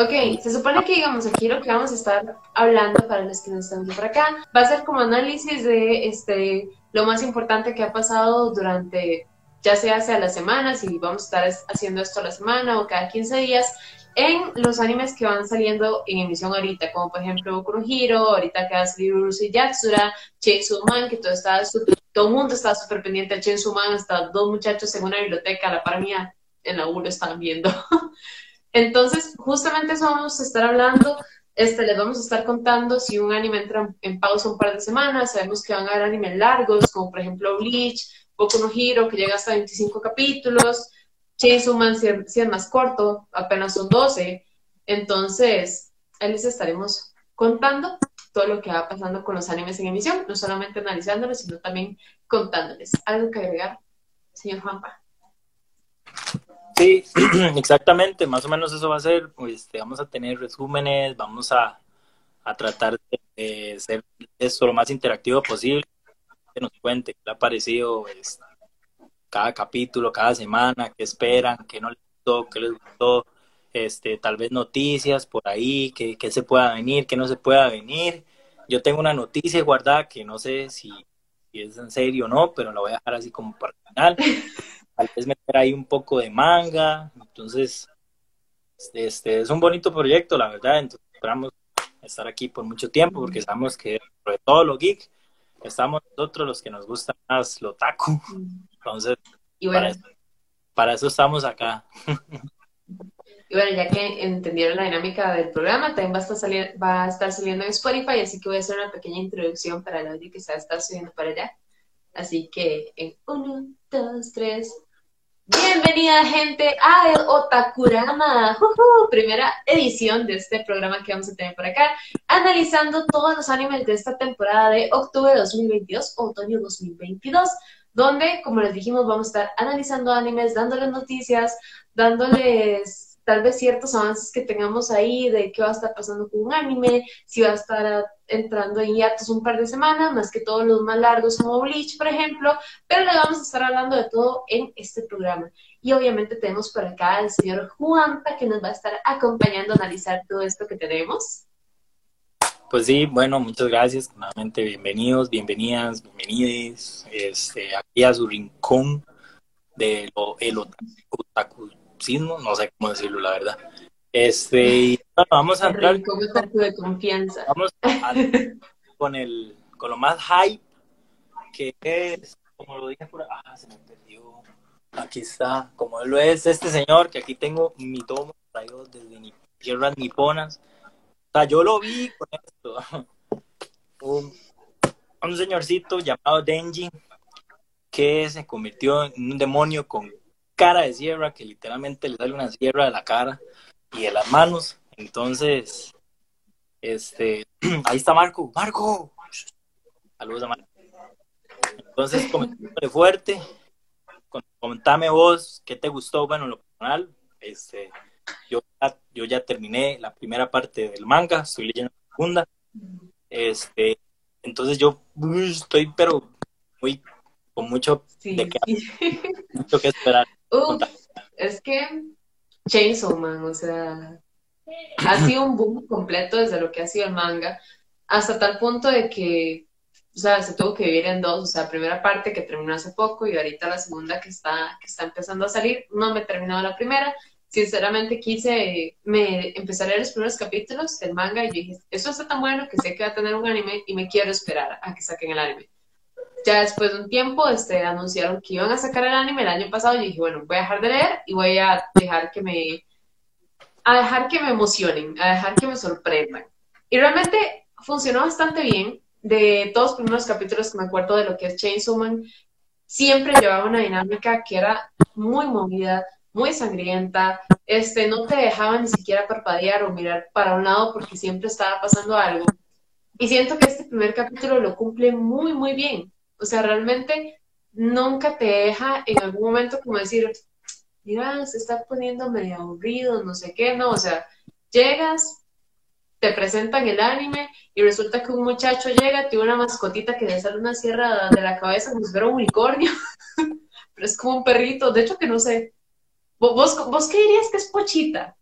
Ok, se supone que digamos aquí lo que vamos a estar hablando para los que nos están por acá va a ser como análisis de este lo más importante que ha pasado durante ya sea hace la semana, si vamos a estar haciendo esto a la semana o cada 15 días, en los animes que van saliendo en emisión ahorita, como por ejemplo Hero, ahorita que va a salir Urusei Yatsura, Chainsaw Man, que todo, está todo el mundo está súper pendiente de Chainsaw Man, hasta dos muchachos en una biblioteca, la par mía en la U lo están viendo. Entonces, justamente eso vamos a estar hablando. Este, les vamos a estar contando si un anime entra en pausa un par de semanas. Sabemos que van a haber animes largos, como por ejemplo Bleach, Boku no Hero, que llega hasta 25 capítulos. Chainsaw Man, si es más corto, apenas son 12. Entonces, ahí les estaremos contando todo lo que va pasando con los animes en emisión, no solamente analizándolos, sino también contándoles. ¿Algo que agregar, señor Juanpa? Sí, exactamente, más o menos eso va a ser, pues, vamos a tener resúmenes, vamos a, tratar de, ser esto lo más interactivo posible, que nos cuente qué le ha parecido pues, cada capítulo, cada semana, qué esperan, qué no les gustó, qué les gustó, este, tal vez noticias por ahí, que, se pueda venir, que no se pueda venir. Yo tengo una noticia guardada que no sé si, si es en serio o no, pero la voy a dejar así como para el final tal vez meter ahí un poco de manga. Entonces, este es un bonito proyecto, la verdad. Entonces, esperamos estar aquí por mucho tiempo porque sabemos que sobre todo lo geek, estamos nosotros los que nos gusta más lo taco. Entonces, para, eso, estamos acá. Y bueno, ya que entendieron la dinámica del programa, también va a estar, salir, va a estar saliendo en Spotify, así que voy a hacer una pequeña introducción para el audio que se va a estar subiendo para allá. Así que en uno, dos, tres. Bienvenida gente a el Otakurama, primera edición de este programa que vamos a tener por acá, analizando todos los animes de esta temporada de octubre de 2022, otoño 2022, donde, como les dijimos, vamos a estar analizando animes, dándoles noticias, dándoles tal vez ciertos avances que tengamos ahí de qué va a estar pasando con un anime, si va a estar entrando en hiatos un par de semanas, más que todos los más largos como Bleach, por ejemplo, pero le vamos a estar hablando de todo en este programa. Y obviamente tenemos por acá al señor Juanpa que nos va a estar acompañando a analizar todo esto que tenemos. Pues sí, bueno, muchas gracias. Nuevamente, bienvenidos, bienvenidas, bienvenidos este, aquí a su rincón de lo, el otaku no sé cómo decirlo, la verdad. Este, vamos a entrar de confianza. Vamos a, con el con lo más hype que es, como lo dije por ah, se me perdió. Aquí está, como lo es este señor que aquí tengo mi tomo traído desde mi tierras niponas. O sea, yo lo vi con esto. Un, un señorcito llamado Denji que se convirtió en un demonio con cara de sierra, que literalmente le sale una sierra de la cara y de las manos. Entonces, este, ahí está Marco. Marco. Saludos a Marco. Entonces, comentame fuerte. Comentame vos qué te gustó, bueno, lo personal. Este, yo, yo ya terminé la primera parte del manga, estoy leyendo la segunda. Este, entonces yo estoy, pero muy con mucho de mucho que esperar. Uf, es que Chainsaw Man, o sea, ha sido un boom completo desde lo que ha sido el manga, hasta tal punto de que, o sea, se tuvo que dividir en dos, o sea, primera parte que terminó hace poco y ahorita la segunda que está, que está empezando a salir, no me he terminado la primera, sinceramente quise, me empecé a leer los primeros capítulos del manga y dije, eso está tan bueno que sé que va a tener un anime y me quiero esperar a que saquen el anime ya después de un tiempo este, anunciaron que iban a sacar el anime el año pasado y dije, bueno, voy a dejar de leer y voy a dejar que me a dejar que me emocionen, a dejar que me sorprendan. Y realmente funcionó bastante bien. De todos los primeros capítulos que me acuerdo de lo que es Chainsaw Man, siempre llevaba una dinámica que era muy movida, muy sangrienta, este, no te dejaba ni siquiera parpadear o mirar para un lado porque siempre estaba pasando algo. Y siento que este primer capítulo lo cumple muy, muy bien. O sea, realmente nunca te deja en algún momento como decir, mira, se está poniendo medio aburrido, no sé qué, no, o sea, llegas, te presentan el anime y resulta que un muchacho llega, tiene una mascotita que le sale una sierra de la cabeza como si fuera un unicornio, pero es como un perrito, de hecho que no sé, ¿Vos, vos qué dirías que es Pochita?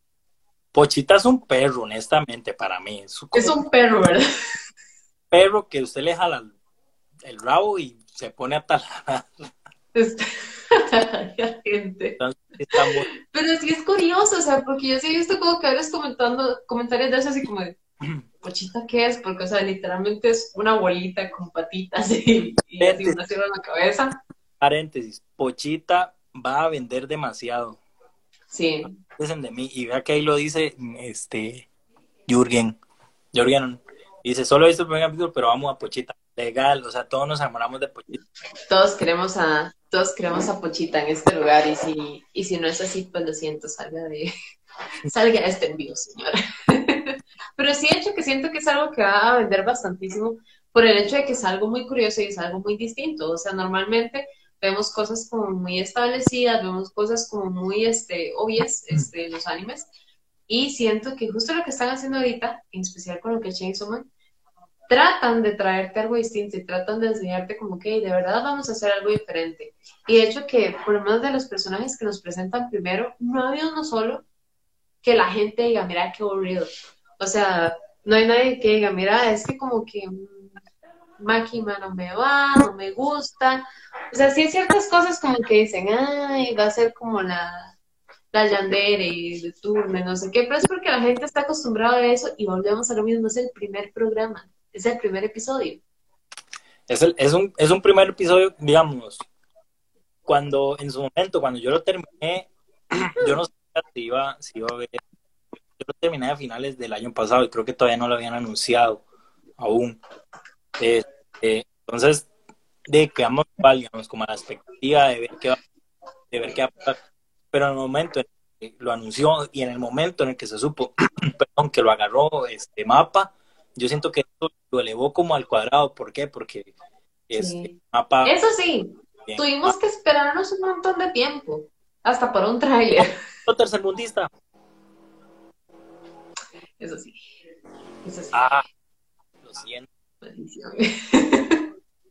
Pochita es un perro, honestamente, para mí. Es, es un perro, ¿verdad? Perro que usted le jala el rabo y se pone a talar. gente. Pero sí es curioso, o sea, porque yo sí he visto como que eres comentando comentarios de eso así como de, ¿pochita qué es? Porque, o sea, literalmente es una bolita con patitas y, y así una en la cabeza. Paréntesis, Pochita va a vender demasiado. Sí. Dicen de mí, y vea que ahí lo dice este Jürgen. Jürgen dice, solo he visto el primer capítulo, pero vamos a Pochita. Legal, o sea, todos nos enamoramos de Pochita. Todos queremos a, todos queremos a Pochita en este lugar, y si, y si no es así, pues lo siento, salga de, salga de este envío, señora. pero sí, hecho que siento que es algo que va a vender bastantísimo por el hecho de que es algo muy curioso y es algo muy distinto. O sea, normalmente vemos cosas como muy establecidas, vemos cosas como muy este, obvias este, en los animes. Y siento que justo lo que están haciendo ahorita, en especial con lo que es Chainsaw Man, tratan de traerte algo distinto y tratan de enseñarte como que de verdad vamos a hacer algo diferente. Y de hecho que por lo menos de los personajes que nos presentan primero, no había uno solo que la gente diga, mira qué aburrido. O sea, no hay nadie que diga, mira, es que como que Máquina no me va, no me gusta. O sea, sí hay ciertas cosas como que dicen, ay, va a ser como la, la Yandere de turno, no sé qué, pero es porque la gente está acostumbrada a eso y volvemos a lo mismo, es el primer programa, es el primer episodio. Es, el, es, un, es un primer episodio, digamos, cuando en su momento, cuando yo lo terminé, yo no sabía si iba, si iba a ver, yo lo terminé a finales del año pasado y creo que todavía no lo habían anunciado aún. Este, entonces, de quedamos igual, digamos, como la expectativa de ver qué va, de ver qué va a pasar. Pero en el momento en que lo anunció y en el momento en el que se supo, perdón, que lo agarró este mapa, yo siento que eso lo elevó como al cuadrado. ¿Por qué? Porque este mapa. Eso sí, tuvimos que esperarnos un montón de tiempo, hasta por un tráiler. tercermundista. Eso sí. Eso sí. Ah, lo siento.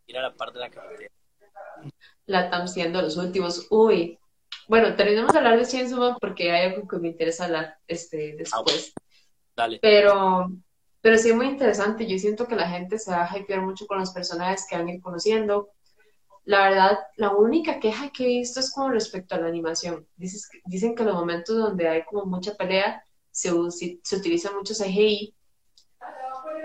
Mira la parte de la carretera. La están siendo los últimos. Uy. Bueno, terminamos de hablar de Chainsaw porque hay algo que me interesa hablar este, después. Ah, Dale. Pero, pero sí es muy interesante. Yo siento que la gente se va a hypear mucho con los personajes que van a ir conociendo. La verdad, la única queja que he visto es con respecto a la animación. Dices, dicen que en los momentos donde hay como mucha pelea se, se utiliza mucho CGI,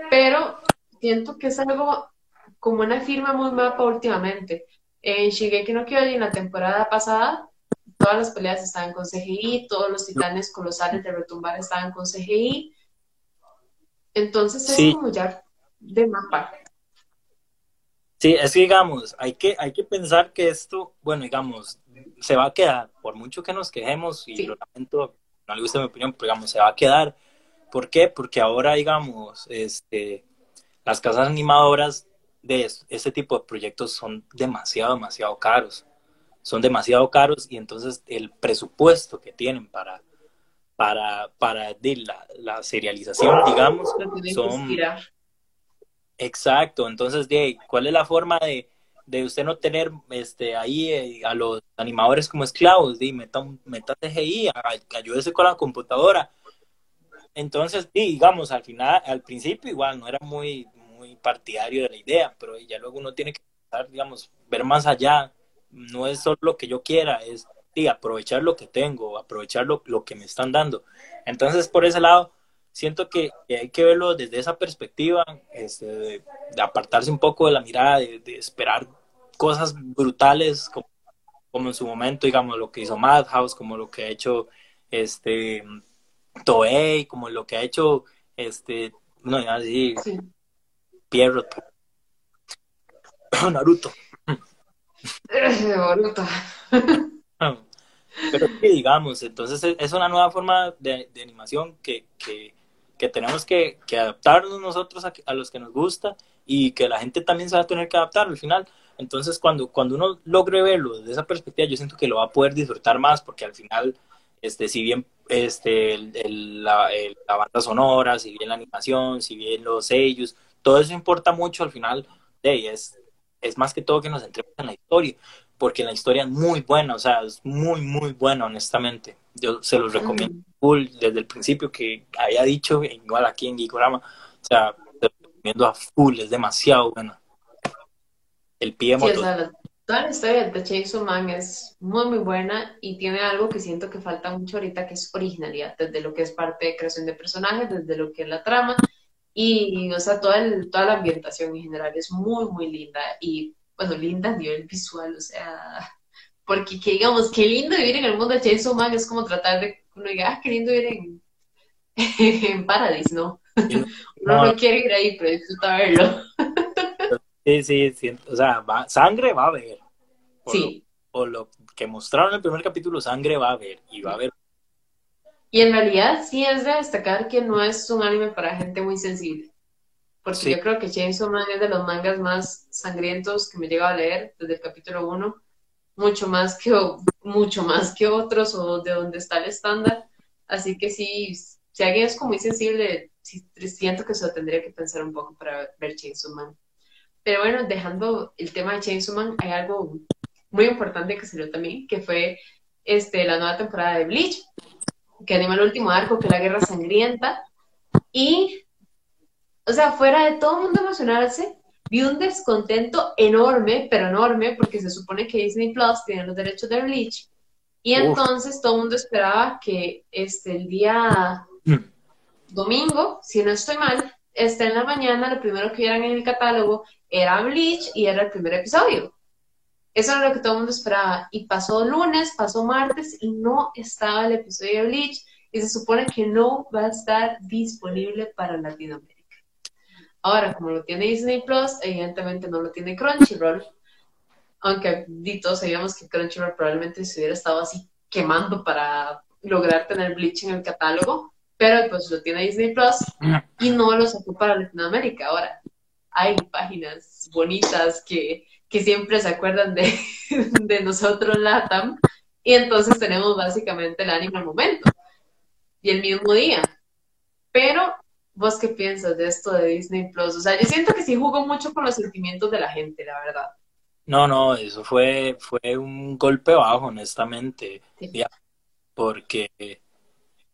pero siento que es algo como una firma muy mapa últimamente. En Shigeki no Kyojin la temporada pasada, todas las peleas estaban con CGI, todos los titanes colosales de retumbar estaban con CGI. Entonces es como ya de mapa. Sí, es que digamos, hay que, hay que pensar que esto, bueno, digamos, se va a quedar, por mucho que nos quejemos, y lo lamento, no le gusta mi opinión, pero digamos, se va a quedar. ¿Por qué? Porque ahora, digamos, este, las casas animadoras de este tipo de proyectos son demasiado, demasiado caros. Son demasiado caros y entonces el presupuesto que tienen para, para, para la, la serialización, digamos, son... Exacto, entonces, de, ¿cuál es la forma de, de usted no tener este ahí eh, a los animadores como esclavos? De, meta, meta CGI, ayúdese con la computadora entonces, digamos, al final, al principio igual no era muy, muy partidario de la idea, pero ya luego uno tiene que digamos, ver más allá. No es solo lo que yo quiera, es aprovechar lo que tengo, aprovechar lo, que me están dando. Entonces, por ese lado, siento que, hay que verlo desde esa perspectiva, este, de, apartarse un poco de la mirada, de, esperar cosas brutales como, como, en su momento, digamos, lo que hizo Madhouse, como lo que ha hecho este Toei, como lo que ha hecho este, no, así, sí. Pierrot. Naruto. Naruto. Pero sí, digamos, entonces es una nueva forma de, animación que, que, que tenemos que, que, adaptarnos nosotros a, los que nos gusta y que la gente también se va a tener que adaptar al final. Entonces, cuando, cuando uno logre verlo desde esa perspectiva, yo siento que lo va a poder disfrutar más porque al final este, si bien este, la, banda sonora, si bien la animación, si bien los sellos, todo eso importa mucho al final, de es, es más que todo que nos centremos en la historia, porque la historia es muy buena, o sea, es muy, muy buena, honestamente. Yo se los recomiendo full desde el principio que había dicho, igual aquí en Geekorama. O sea, se los recomiendo a full, es demasiado bueno. El pie sí, o sea, toda la historia de Chainsaw Man es muy, muy buena y tiene algo que siento que falta mucho ahorita, que es originalidad, desde lo que es parte de creación de personajes, desde lo que es la trama y, o sea, toda, el, toda la ambientación en general es muy, muy linda y, bueno, linda a nivel visual, o sea, porque que digamos, qué lindo vivir en el mundo de Chainsaw Man es como tratar de, uno diga, ah, qué lindo vivir en, en Paradise, ¿no? uno no quiere ir ahí, pero disfruta verlo. sí, sí, sí, o sea, sangre va a haber. sí. o lo que mostraron en el primer capítulo, sangre va a haber, y va a haber y en realidad sí es de destacar que no es un anime para gente muy sensible. Porque yo creo que Chainsaw Man es de los mangas más sangrientos que me llega a leer desde el capítulo 1. Mucho más que, mucho más que otros o de donde está el estándar. Así que sí, si alguien es como muy sensible, siento que se lo tendría que pensar un poco para ver Chainsaw Man. Pero bueno, dejando el tema de Chainsaw Man, hay algo muy importante que salió también, que fue este, la nueva temporada de Bleach, que anima el último arco, que es la Guerra Sangrienta. Y, o sea, fuera de todo el mundo emocionarse, vi un descontento enorme, pero enorme, porque se supone que Disney Plus tiene los derechos de Bleach. Y entonces todo el mundo esperaba que este, el día mm. domingo, si no estoy mal, este, en la mañana, lo primero que vieran en el catálogo era Bleach y era el primer episodio. Eso era lo que todo el mundo esperaba. Y pasó lunes, pasó martes y no estaba el episodio de Bleach y se supone que no va a estar disponible para Latinoamérica. Ahora, como lo tiene Disney Plus, evidentemente no lo tiene Crunchyroll, aunque todos sabíamos que Crunchyroll probablemente se hubiera estado así quemando para lograr tener Bleach en el catálogo, pero pues lo tiene Disney Plus y no lo sacó para Latinoamérica. Ahora, hay páginas bonitas que que siempre se acuerdan de, de nosotros, LATAM, y entonces tenemos básicamente el ánimo al momento y el mismo día. Pero, ¿vos qué piensas de esto de Disney Plus? O sea, yo siento que sí jugó mucho con los sentimientos de la gente, la verdad. No, no, eso fue, fue un golpe bajo, honestamente. Porque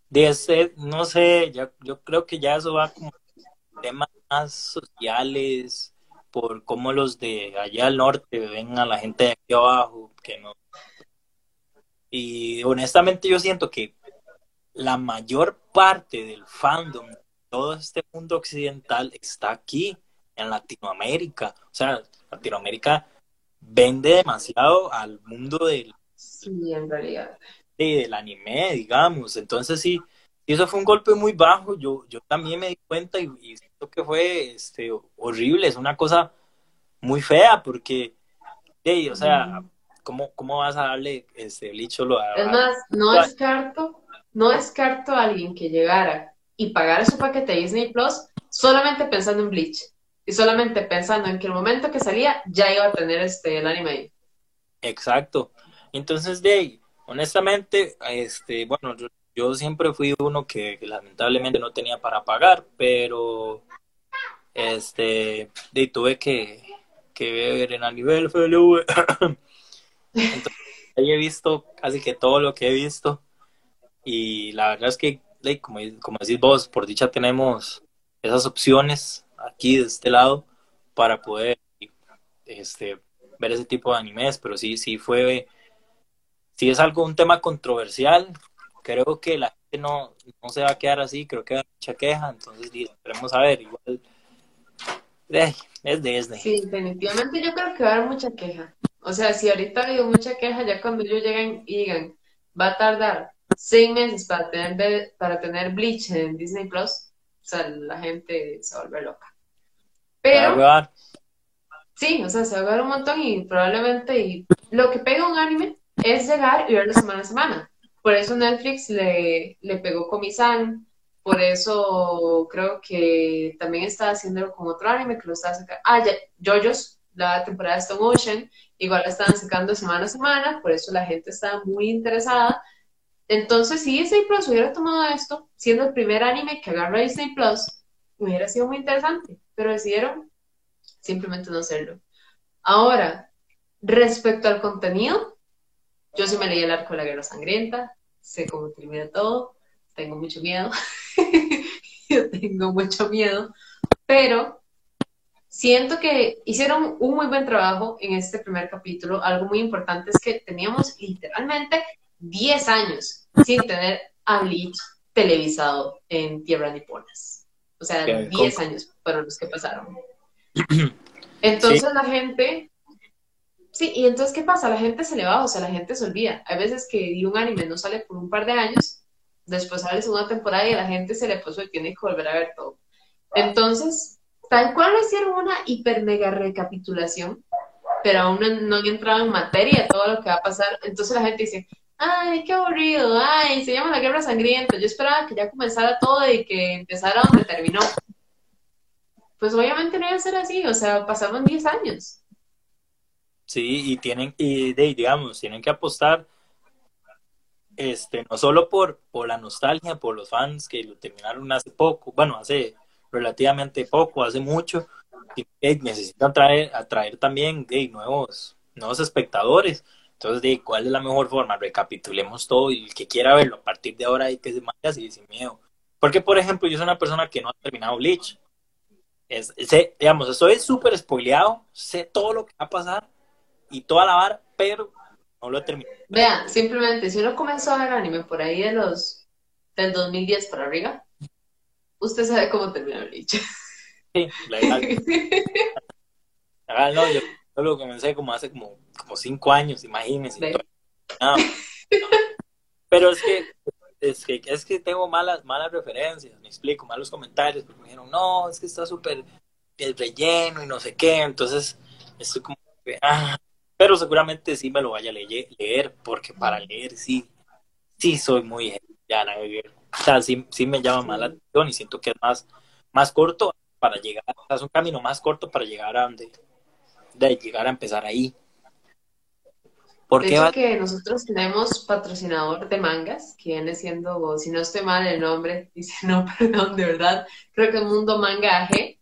de ese, no sé, ya, yo creo que ya eso va como temas sociales, por cómo los de allá al norte ven a la gente de aquí abajo, que no. Y honestamente yo siento que la mayor parte del fandom todo este mundo occidental está aquí, en Latinoamérica. O sea, Latinoamérica vende demasiado al mundo del... Sí, en realidad. del anime, digamos. Entonces sí, eso fue un golpe muy bajo. Yo, yo también me di cuenta y, y que fue este, horrible, es una cosa muy fea porque, hey, o sea, ¿cómo, ¿cómo vas a darle este licho lo a, Es más, no descarto, no descarto a alguien que llegara y pagara su paquete de Disney Plus solamente pensando en Bleach y solamente pensando en que el momento que salía ya iba a tener este el anime ahí. Exacto. Entonces, de honestamente, este, bueno, yo siempre fui uno que, lamentablemente no tenía para pagar, pero este, y tuve que, que ver en el nivel FLV. Entonces, ahí he visto casi que todo lo que he visto. Y la verdad es que, como, como decís vos, por dicha tenemos esas opciones aquí de este lado para poder este, ver ese tipo de animes, pero sí, sí fue, sí es algo, un tema controversial, creo que la gente no, no se va a quedar así, creo que hay mucha queja, entonces esperemos a ver, igual es Disney. Sí, definitivamente yo creo que va a haber mucha queja. O sea, si ahorita ha habido mucha queja, ya cuando ellos lleguen y digan, va a tardar seis meses para tener, para tener Bleach en Disney Plus, o sea, la gente se volver loca. Pero, sí, o sea, se va a ver un montón y probablemente y lo que pega un anime es llegar y verlo semana a semana. Por eso Netflix le, le pegó Comisan, por eso creo que también está haciéndolo con otro anime que lo está sacando. Ah, ya, JoJo's, la temporada de Stone Ocean, igual la están sacando semana a semana, por eso la gente está muy interesada. Entonces, si Disney Plus hubiera tomado esto, siendo el primer anime que agarra Disney Plus, hubiera sido muy interesante, pero decidieron simplemente no hacerlo. Ahora, respecto al contenido, yo sí me leí el arco de la Guerra Sangrienta, sé cómo termina todo, tengo mucho miedo, yo tengo mucho miedo, pero siento que hicieron un muy buen trabajo en este primer capítulo. Algo muy importante es que teníamos literalmente 10 años sin tener a Bleach televisado en Tierra Niponas. O sea, 10 años fueron los que pasaron. Entonces la gente Sí, y entonces, ¿qué pasa? La gente se le va, o sea, la gente se olvida. Hay veces que un anime no sale por un par de años, después sale segunda temporada y a la gente se le puso y tiene que volver a ver todo. Entonces, tal cual lo hicieron una hiper mega recapitulación, pero aún no, han entrado en materia todo lo que va a pasar. Entonces la gente dice, ay, qué aburrido, ay, se llama la guerra sangrienta. Yo esperaba que ya comenzara todo y que empezara donde terminó. Pues obviamente no iba a ser así, o sea, pasaron 10 años. Sí, y tienen, y digamos, tienen que apostar, este, no solo por, por la nostalgia, por los fans que lo terminaron hace poco, bueno, hace relativamente poco, hace mucho, necesitan traer, atraer también de nuevos, nuevos espectadores. Entonces, de ¿cuál es la mejor forma? Recapitulemos todo y el que quiera verlo a partir de ahora hay que se vaya así sin miedo. Porque, por ejemplo, yo soy una persona que no ha terminado Bleach. Es, sé, digamos, estoy súper spoileado, sé todo lo que va a pasar, y toda la vara, pero no lo he terminado. Vean, simplemente, si uno comenzó a ver anime por ahí de los del 2010 para arriba, usted sabe cómo termina bicho. Sí, legal. legal no, yo, lo comencé como hace como, como cinco años, imagínense. Pero es que, es que es que tengo malas, malas referencias, me explico, malos comentarios, porque me dijeron, no, es que está súper relleno y no sé qué, entonces estoy como, ah, pero seguramente sí me lo vaya a leer, porque para leer sí, sí soy muy ya O sea, sí, sí me llama más la atención y siento que es más, más corto para llegar, o sea, es un camino más corto para llegar a donde, de llegar a empezar ahí. Porque de que nosotros tenemos patrocinador de mangas, que viene siendo, si no estoy mal el nombre, dice no, perdón, de verdad, creo que el Mundo Manga AG,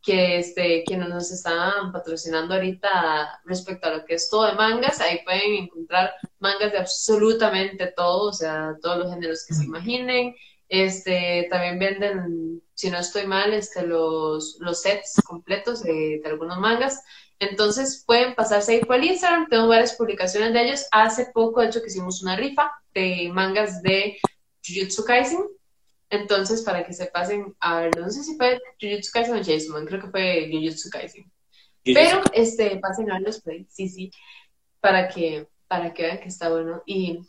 que este, quienes nos están patrocinando ahorita respecto a lo que es todo de mangas, ahí pueden encontrar mangas de absolutamente todo, o sea, todos los géneros que se imaginen. Este, también venden, si no estoy mal, este, los, los sets completos de, algunos mangas. Entonces pueden pasarse ahí por el Instagram, tengo varias publicaciones de ellos. Hace poco, de hecho, que hicimos una rifa de mangas de Jujutsu Kaisen, entonces, para que se pasen, a ver, no sé si fue Jujutsu Kaisen o Jason, creo que fue Jujutsu Kaisen. Pero, este, pasen a los play, sí, sí, para que, para que vean que está bueno. Y,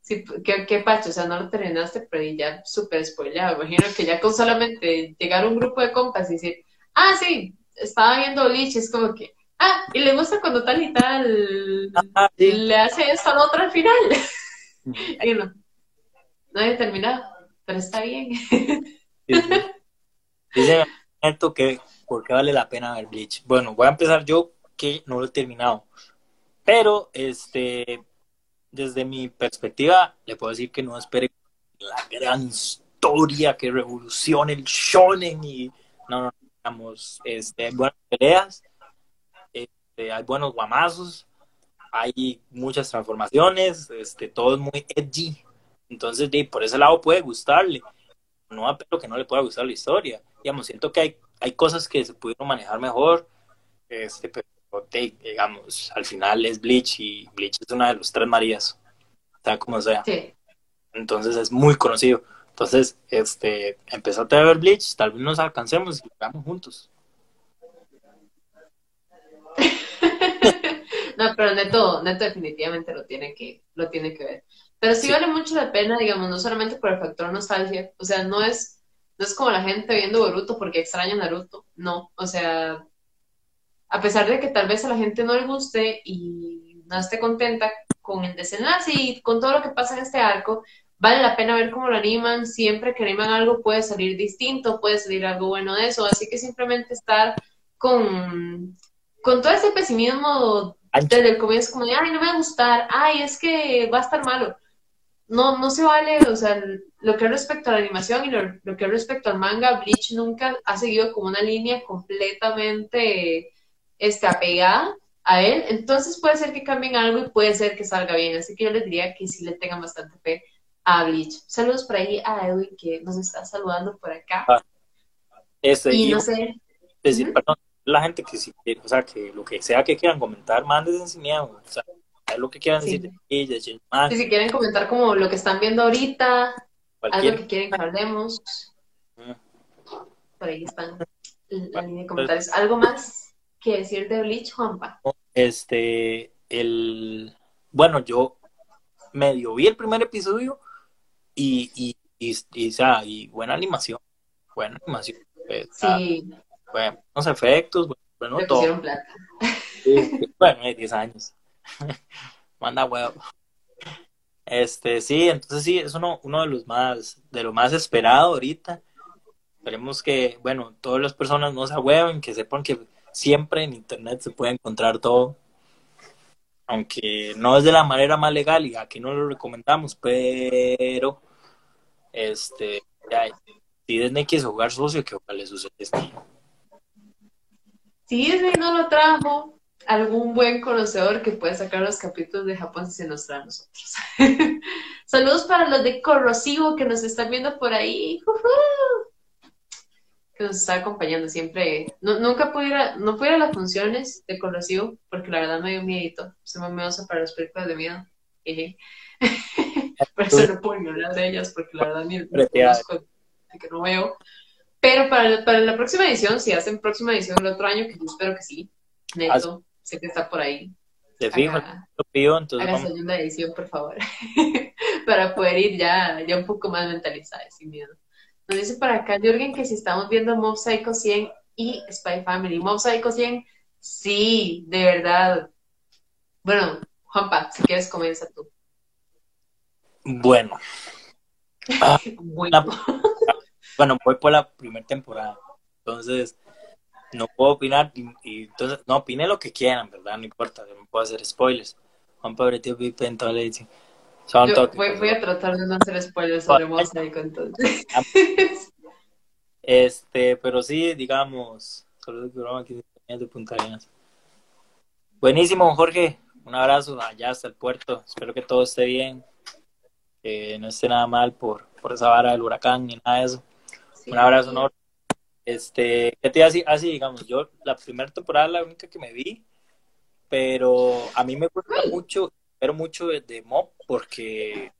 sí, qué, qué pacho, o sea, no lo terminaste, pero ya súper spoileado. Imagino que ya con solamente llegar un grupo de compas y decir, ah, sí, estaba viendo Lich, es como que, ah, y le gusta cuando tal y tal ah, le hace esto al otro al final. y no, no había terminado pero está bien. Dice que por qué vale la pena ver Bleach. Bueno, voy a empezar yo que no lo he terminado. Pero este desde mi perspectiva le puedo decir que no espere la gran historia que revolucione el shonen y no, no, digamos, este, hay buenas peleas, este, hay buenos guamazos, hay muchas transformaciones, este, todo es muy edgy, entonces, por ese lado puede gustarle. No pero que no le pueda gustar la historia. Digamos, siento que hay, hay cosas que se pudieron manejar mejor, este, pero digamos, al final es Bleach y Bleach es una de los tres Marías, sea como sea. Entonces es muy conocido. Entonces, este, empezate a ver Bleach, tal vez nos alcancemos y lo juntos. no, pero Neto, Neto definitivamente lo tiene que, lo tiene que ver. Pero sí, vale mucho la pena, digamos, no solamente por el factor nostalgia, o sea, no es, no es como la gente viendo Boruto porque extraña Naruto, no, o sea, a pesar de que tal vez a la gente no le guste y no esté contenta con el desenlace y con todo lo que pasa en este arco, vale la pena ver cómo lo animan, siempre que animan algo puede salir distinto, puede salir algo bueno de eso, así que simplemente estar con, con todo ese pesimismo desde el comienzo, como de, ay, no me va a gustar, ay, es que va a estar malo no, no se vale, o sea, lo que respecto a la animación y lo, que respecto al manga, Bleach nunca ha seguido como una línea completamente este, apegada a él, entonces puede ser que cambien algo y puede ser que salga bien. Así que yo les diría que sí le tengan bastante fe a Bleach. Saludos por ahí a Edwin que nos está saludando por acá. Ah, este, y, no sé. Decir, perdón, la gente que si o sea, que lo que sea que quieran comentar, manden sin miedo. O sea, lo que quieran decir de ella, si quieren comentar como lo que están viendo ahorita, algo que quieren que hablemos. Por ahí están la línea de comentarios. ¿Algo más que decir de Bleach, Juanpa? Este, el. Bueno, yo medio vi el primer episodio y, y, y, y, o sea, y buena animación. Buena animación. sí. buenos efectos, bueno, todo. Plata. bueno, 10 años. Manda huevo. Este, sí, entonces sí, es uno, uno de los más, de lo más esperado ahorita. Esperemos que, bueno, todas las personas no se ahueven, que sepan que siempre en internet se puede encontrar todo. Aunque no es de la manera más legal y aquí no lo recomendamos, pero este, si Disney quiere jugar socio, que ojalá le sucede Si Disney no lo trajo, algún buen conocedor que pueda sacar los capítulos de Japón si se nos trae a nosotros. Saludos para los de Corrosivo que nos están viendo por ahí. Que nos está acompañando siempre. nunca pude ir a, no pude a las funciones de Corrosivo porque la verdad me dio miedito. Se me miedosa para los películas de miedo. Por eso no puedo hablar de ellas porque la verdad ni conozco que no veo. Pero para, para la próxima edición, si hacen próxima edición el otro año, que yo espero que sí, neto, sé que está por ahí. De fijo, lo pido, entonces. Haga segunda edición, por favor. Para poder ir ya, ya un poco más mentalizada, sin miedo. Nos dice para acá Jürgen que si estamos viendo Mob Psycho 100 y Spy Family. Mob Psycho 100, sí, de verdad. Bueno, Juanpa, si quieres comienza tú. Bueno. bueno. bueno, voy por la primera temporada. Entonces, no puedo opinar y, entonces no opine lo que quieran, ¿verdad? No importa, no puedo hacer spoilers. Juan Pablo Tío Pipe en toda la edición. voy, a tratar de no hacer spoilers sobre Mosaico entonces. Este, pero sí, digamos, saludos aquí de Punta Arenas. Buenísimo, Jorge. Un abrazo allá hasta el puerto. Espero que todo esté bien. Que no esté nada mal por, por esa vara del huracán ni nada de eso. Un abrazo enorme. Este, ¿qué te así, así, digamos, yo la primera temporada la única que me vi, pero a mí me gusta mucho, pero mucho de, de Mob porque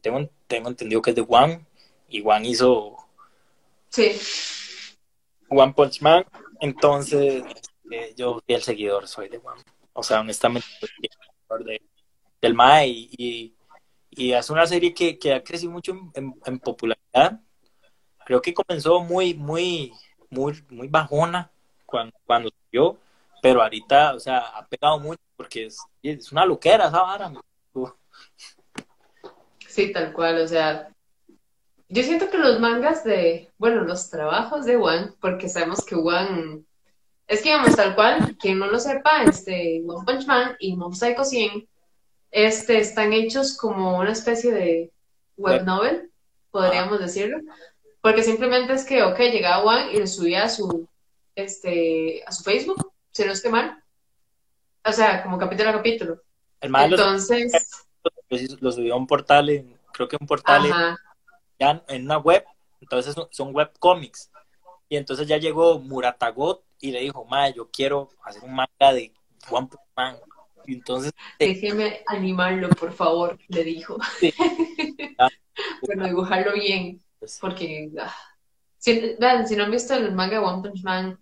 tengo, tengo entendido que es de One y One hizo sí. One Punch Man, entonces este, yo soy el seguidor, soy de One. O sea, honestamente, soy de, del MAE y, y, es una serie que, que ha crecido mucho en, popularidad. Creo que comenzó muy, muy, muy, muy bajona cuando, cuando yo pero ahorita, o sea, ha pegado mucho porque es, es una loquera esa vara. Sí, tal cual, o sea, yo siento que los mangas de, bueno, los trabajos de One, porque sabemos que One, es que digamos tal cual, quien no lo sepa, este, One Punch Man y Mob Psycho 100, este, están hechos como una especie de web novel, podríamos decirlo, porque simplemente es que, ok, llegaba Juan y lo subía a su, este, a su Facebook, si no es que mal. O sea, como capítulo a capítulo. El Entonces... Lo, subió a un portal, creo que un portal ya en una web, entonces son web comics. Y entonces ya llegó Muratagot y le dijo, ma, yo quiero hacer un manga de One Man. Entonces... Déjeme animarlo, por favor, le dijo. Sí. bueno, dibujarlo bien. Pues, porque, ah, si, si no han visto el manga One Punch Man,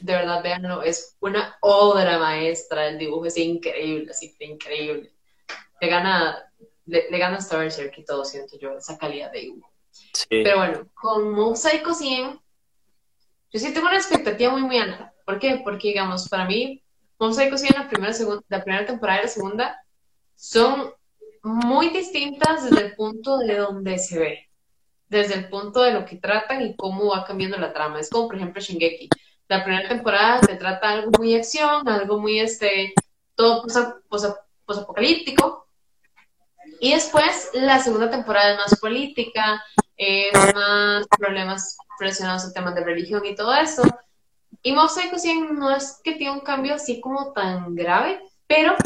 de verdad, véanlo, es una obra maestra, el dibujo es increíble, así que increíble. Le gana, le, gana Star Berserk y todo, siento yo, esa calidad de dibujo. Pero bueno, con Mob Psycho 100, yo sí tengo una expectativa muy, muy alta. ¿Por qué? Porque, digamos, para mí, Psycho 100, la primera, la primera temporada y la segunda, son muy distintas desde el punto de donde se ve desde el punto de lo que tratan y cómo va cambiando la trama. Es como, por ejemplo, Shingeki. La primera temporada se trata algo muy acción, algo muy, este, todo posapocalíptico. Y después la segunda temporada es más política, es más problemas relacionados a temas de religión y todo eso. Y Psycho 100 no es que tiene un cambio así como tan grave, pero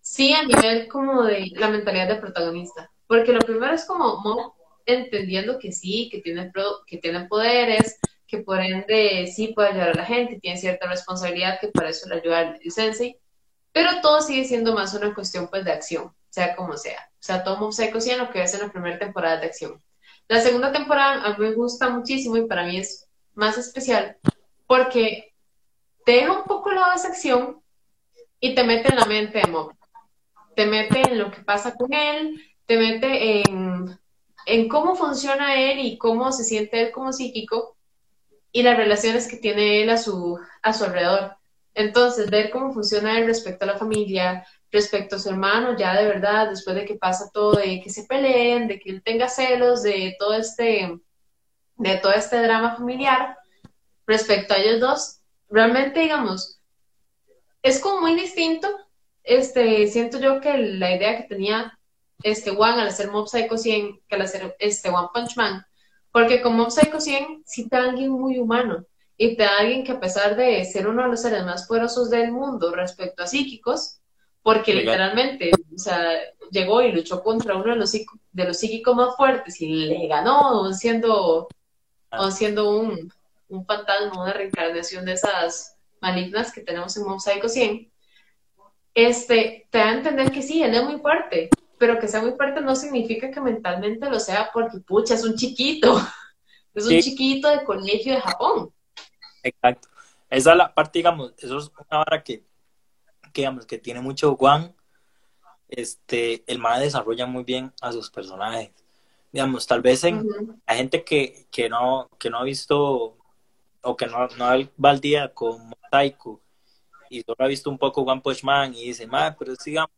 sí a nivel como de la mentalidad del protagonista. Porque lo primero es como Mob entendiendo que sí, que tiene, que tiene poderes, que por ende sí puede ayudar a la gente, tiene cierta responsabilidad que para eso le ayuda el sensei, pero todo sigue siendo más una cuestión pues de acción, sea como sea. O sea, todo Mob Psycho 100 lo que es en la primera temporada de acción. La segunda temporada a mí me gusta muchísimo y para mí es más especial porque te deja un poco lado de esa acción y te mete en la mente de Mob. Te mete en lo que pasa con él, te mete en, en cómo funciona él y cómo se siente él como psíquico y las relaciones que tiene él a su, a su alrededor. Entonces, ver cómo funciona él respecto a la familia, respecto a su hermano, ya de verdad, después de que pasa todo, de que se peleen, de que él tenga celos, de todo este, de todo este drama familiar, respecto a ellos dos, realmente, digamos, es como muy distinto. Este, siento yo que la idea que tenía este One al hacer Mob Psycho 100 que al hacer este One Punch Man, porque con Mob Psycho 100 sí te da alguien muy humano y te da alguien que a pesar de ser uno de los seres más poderosos del mundo respecto a psíquicos, porque literalmente, o sea, llegó y luchó contra uno de los, de los psíquicos más fuertes y le ganó, siendo, ah. siendo un, un fantasma, una reencarnación de esas malignas que tenemos en Mosaico 100, este, te da a entender que sí, él es muy fuerte, pero que sea muy fuerte no significa que mentalmente lo sea porque, pucha, es un chiquito, es un chiquito de colegio de Japón. Exacto. Esa es la parte, digamos, eso es una vara que que, digamos, que tiene mucho Juan, este, el MAE desarrolla muy bien a sus personajes. Digamos, tal vez en la gente que, que, no, que no ha visto o que no, va al día con Taiko y solo ha visto un poco One Punch y dice, madre, pero es, digamos,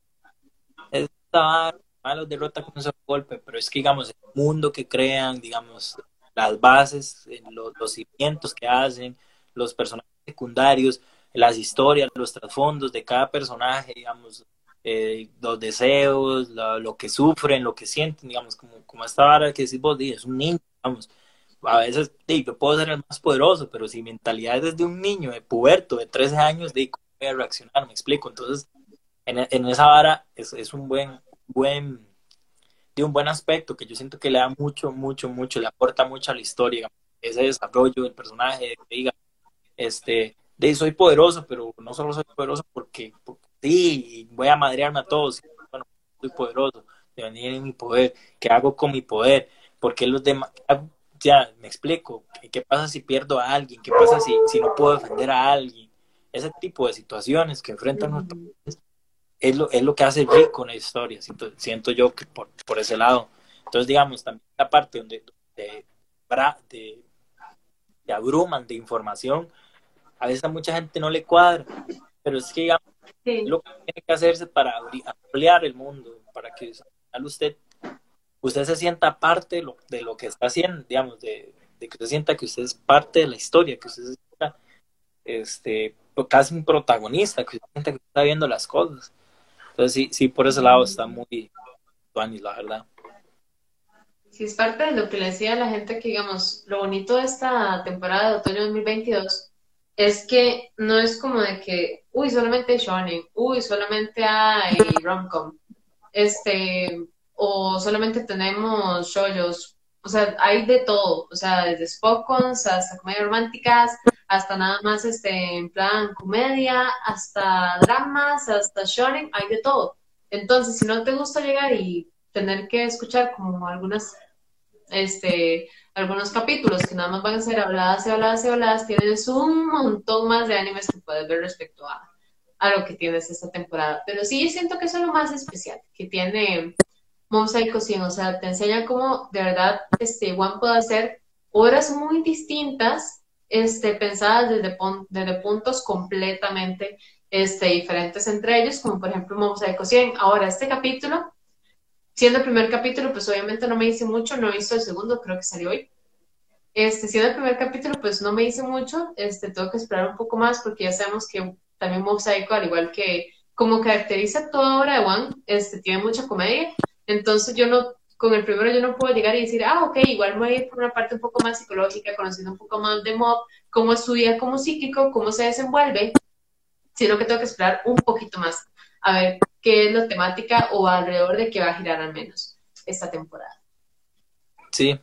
esta los derrota con un solo golpe, pero es que, digamos, el mundo que crean, digamos, las bases, los, los cimientos que hacen, los personajes secundarios, las historias, los trasfondos de cada personaje, digamos, eh, los deseos, lo, que sufren, lo que sienten, digamos, como, como esta vara que decís vos, es un niño, digamos, a veces yo puedo ser el más poderoso, pero si mi mentalidad es de un niño, de puberto, de 13 años, de cómo voy a reaccionar, me explico. Entonces, en, esa vara es, un buen, buen, de un buen aspecto que yo siento que le da mucho, mucho, mucho, le aporta mucho a la historia, ese desarrollo del personaje, que diga, este, de soy poderoso, pero no solo soy poderoso porque, sí, voy a madrearme a todos, bueno, soy poderoso, de venir en mi poder, ¿qué hago con mi poder? Porque los demás, ya, me explico, ¿qué pasa si pierdo a alguien? ¿Qué pasa si, si no puedo defender a alguien? Ese tipo de situaciones que enfrentan nuestros es lo, es lo que hace rico la historia, siento, siento yo que por, por ese lado. Entonces, digamos, también la parte donde, de, de, de abruman de información, a veces a mucha gente no le cuadra, pero es que digamos, lo que tiene que hacerse para ampliar el mundo, para que usted, usted se sienta parte de lo, que está haciendo, digamos, de, que usted sienta que usted es parte de la historia, que usted se sienta este, casi un protagonista, que usted sienta que está viendo las cosas. Entonces sí, sí, por ese lado está muy la verdad. Sí, es parte de lo que le decía a la gente que, digamos, lo bonito de esta temporada de otoño 2022 es que no es como de que, uy, solamente shonen, uy, solamente hay romcom, este, o solamente tenemos shoyos, o sea, hay de todo, o sea, desde Spokons hasta comedias románticas, hasta nada más este, en plan comedia, hasta dramas, hasta shonen, hay de todo. Entonces, si no te gusta llegar y tener que escuchar como algunas, este, algunos capítulos que nada más van a ser habladas y habladas y habladas, tienes un montón más de animes que puedes ver respecto a, a lo que tienes esta temporada. Pero sí siento que es lo más especial que tiene Psycho 100, o sea, te enseña cómo de verdad este One puede hacer obras muy distintas, este, pensadas desde, desde puntos completamente este, diferentes entre ellos, como por ejemplo Psycho 100. Ahora, este capítulo Siendo el primer capítulo, pues obviamente no me hice mucho, no he el segundo, creo que salió hoy. Este, siendo el primer capítulo, pues no me hice mucho, este, tengo que esperar un poco más porque ya sabemos que también Psycho, al igual que como caracteriza toda obra de One, este, tiene mucha comedia, entonces yo no con el primero yo no puedo llegar y decir, ah, ok, igual me voy a ir por una parte un poco más psicológica, conociendo un poco más de Mob, cómo estudia como psíquico, cómo se desenvuelve, sino que tengo que esperar un poquito más a ver qué es la temática o alrededor de qué va a girar al menos esta temporada. Sí,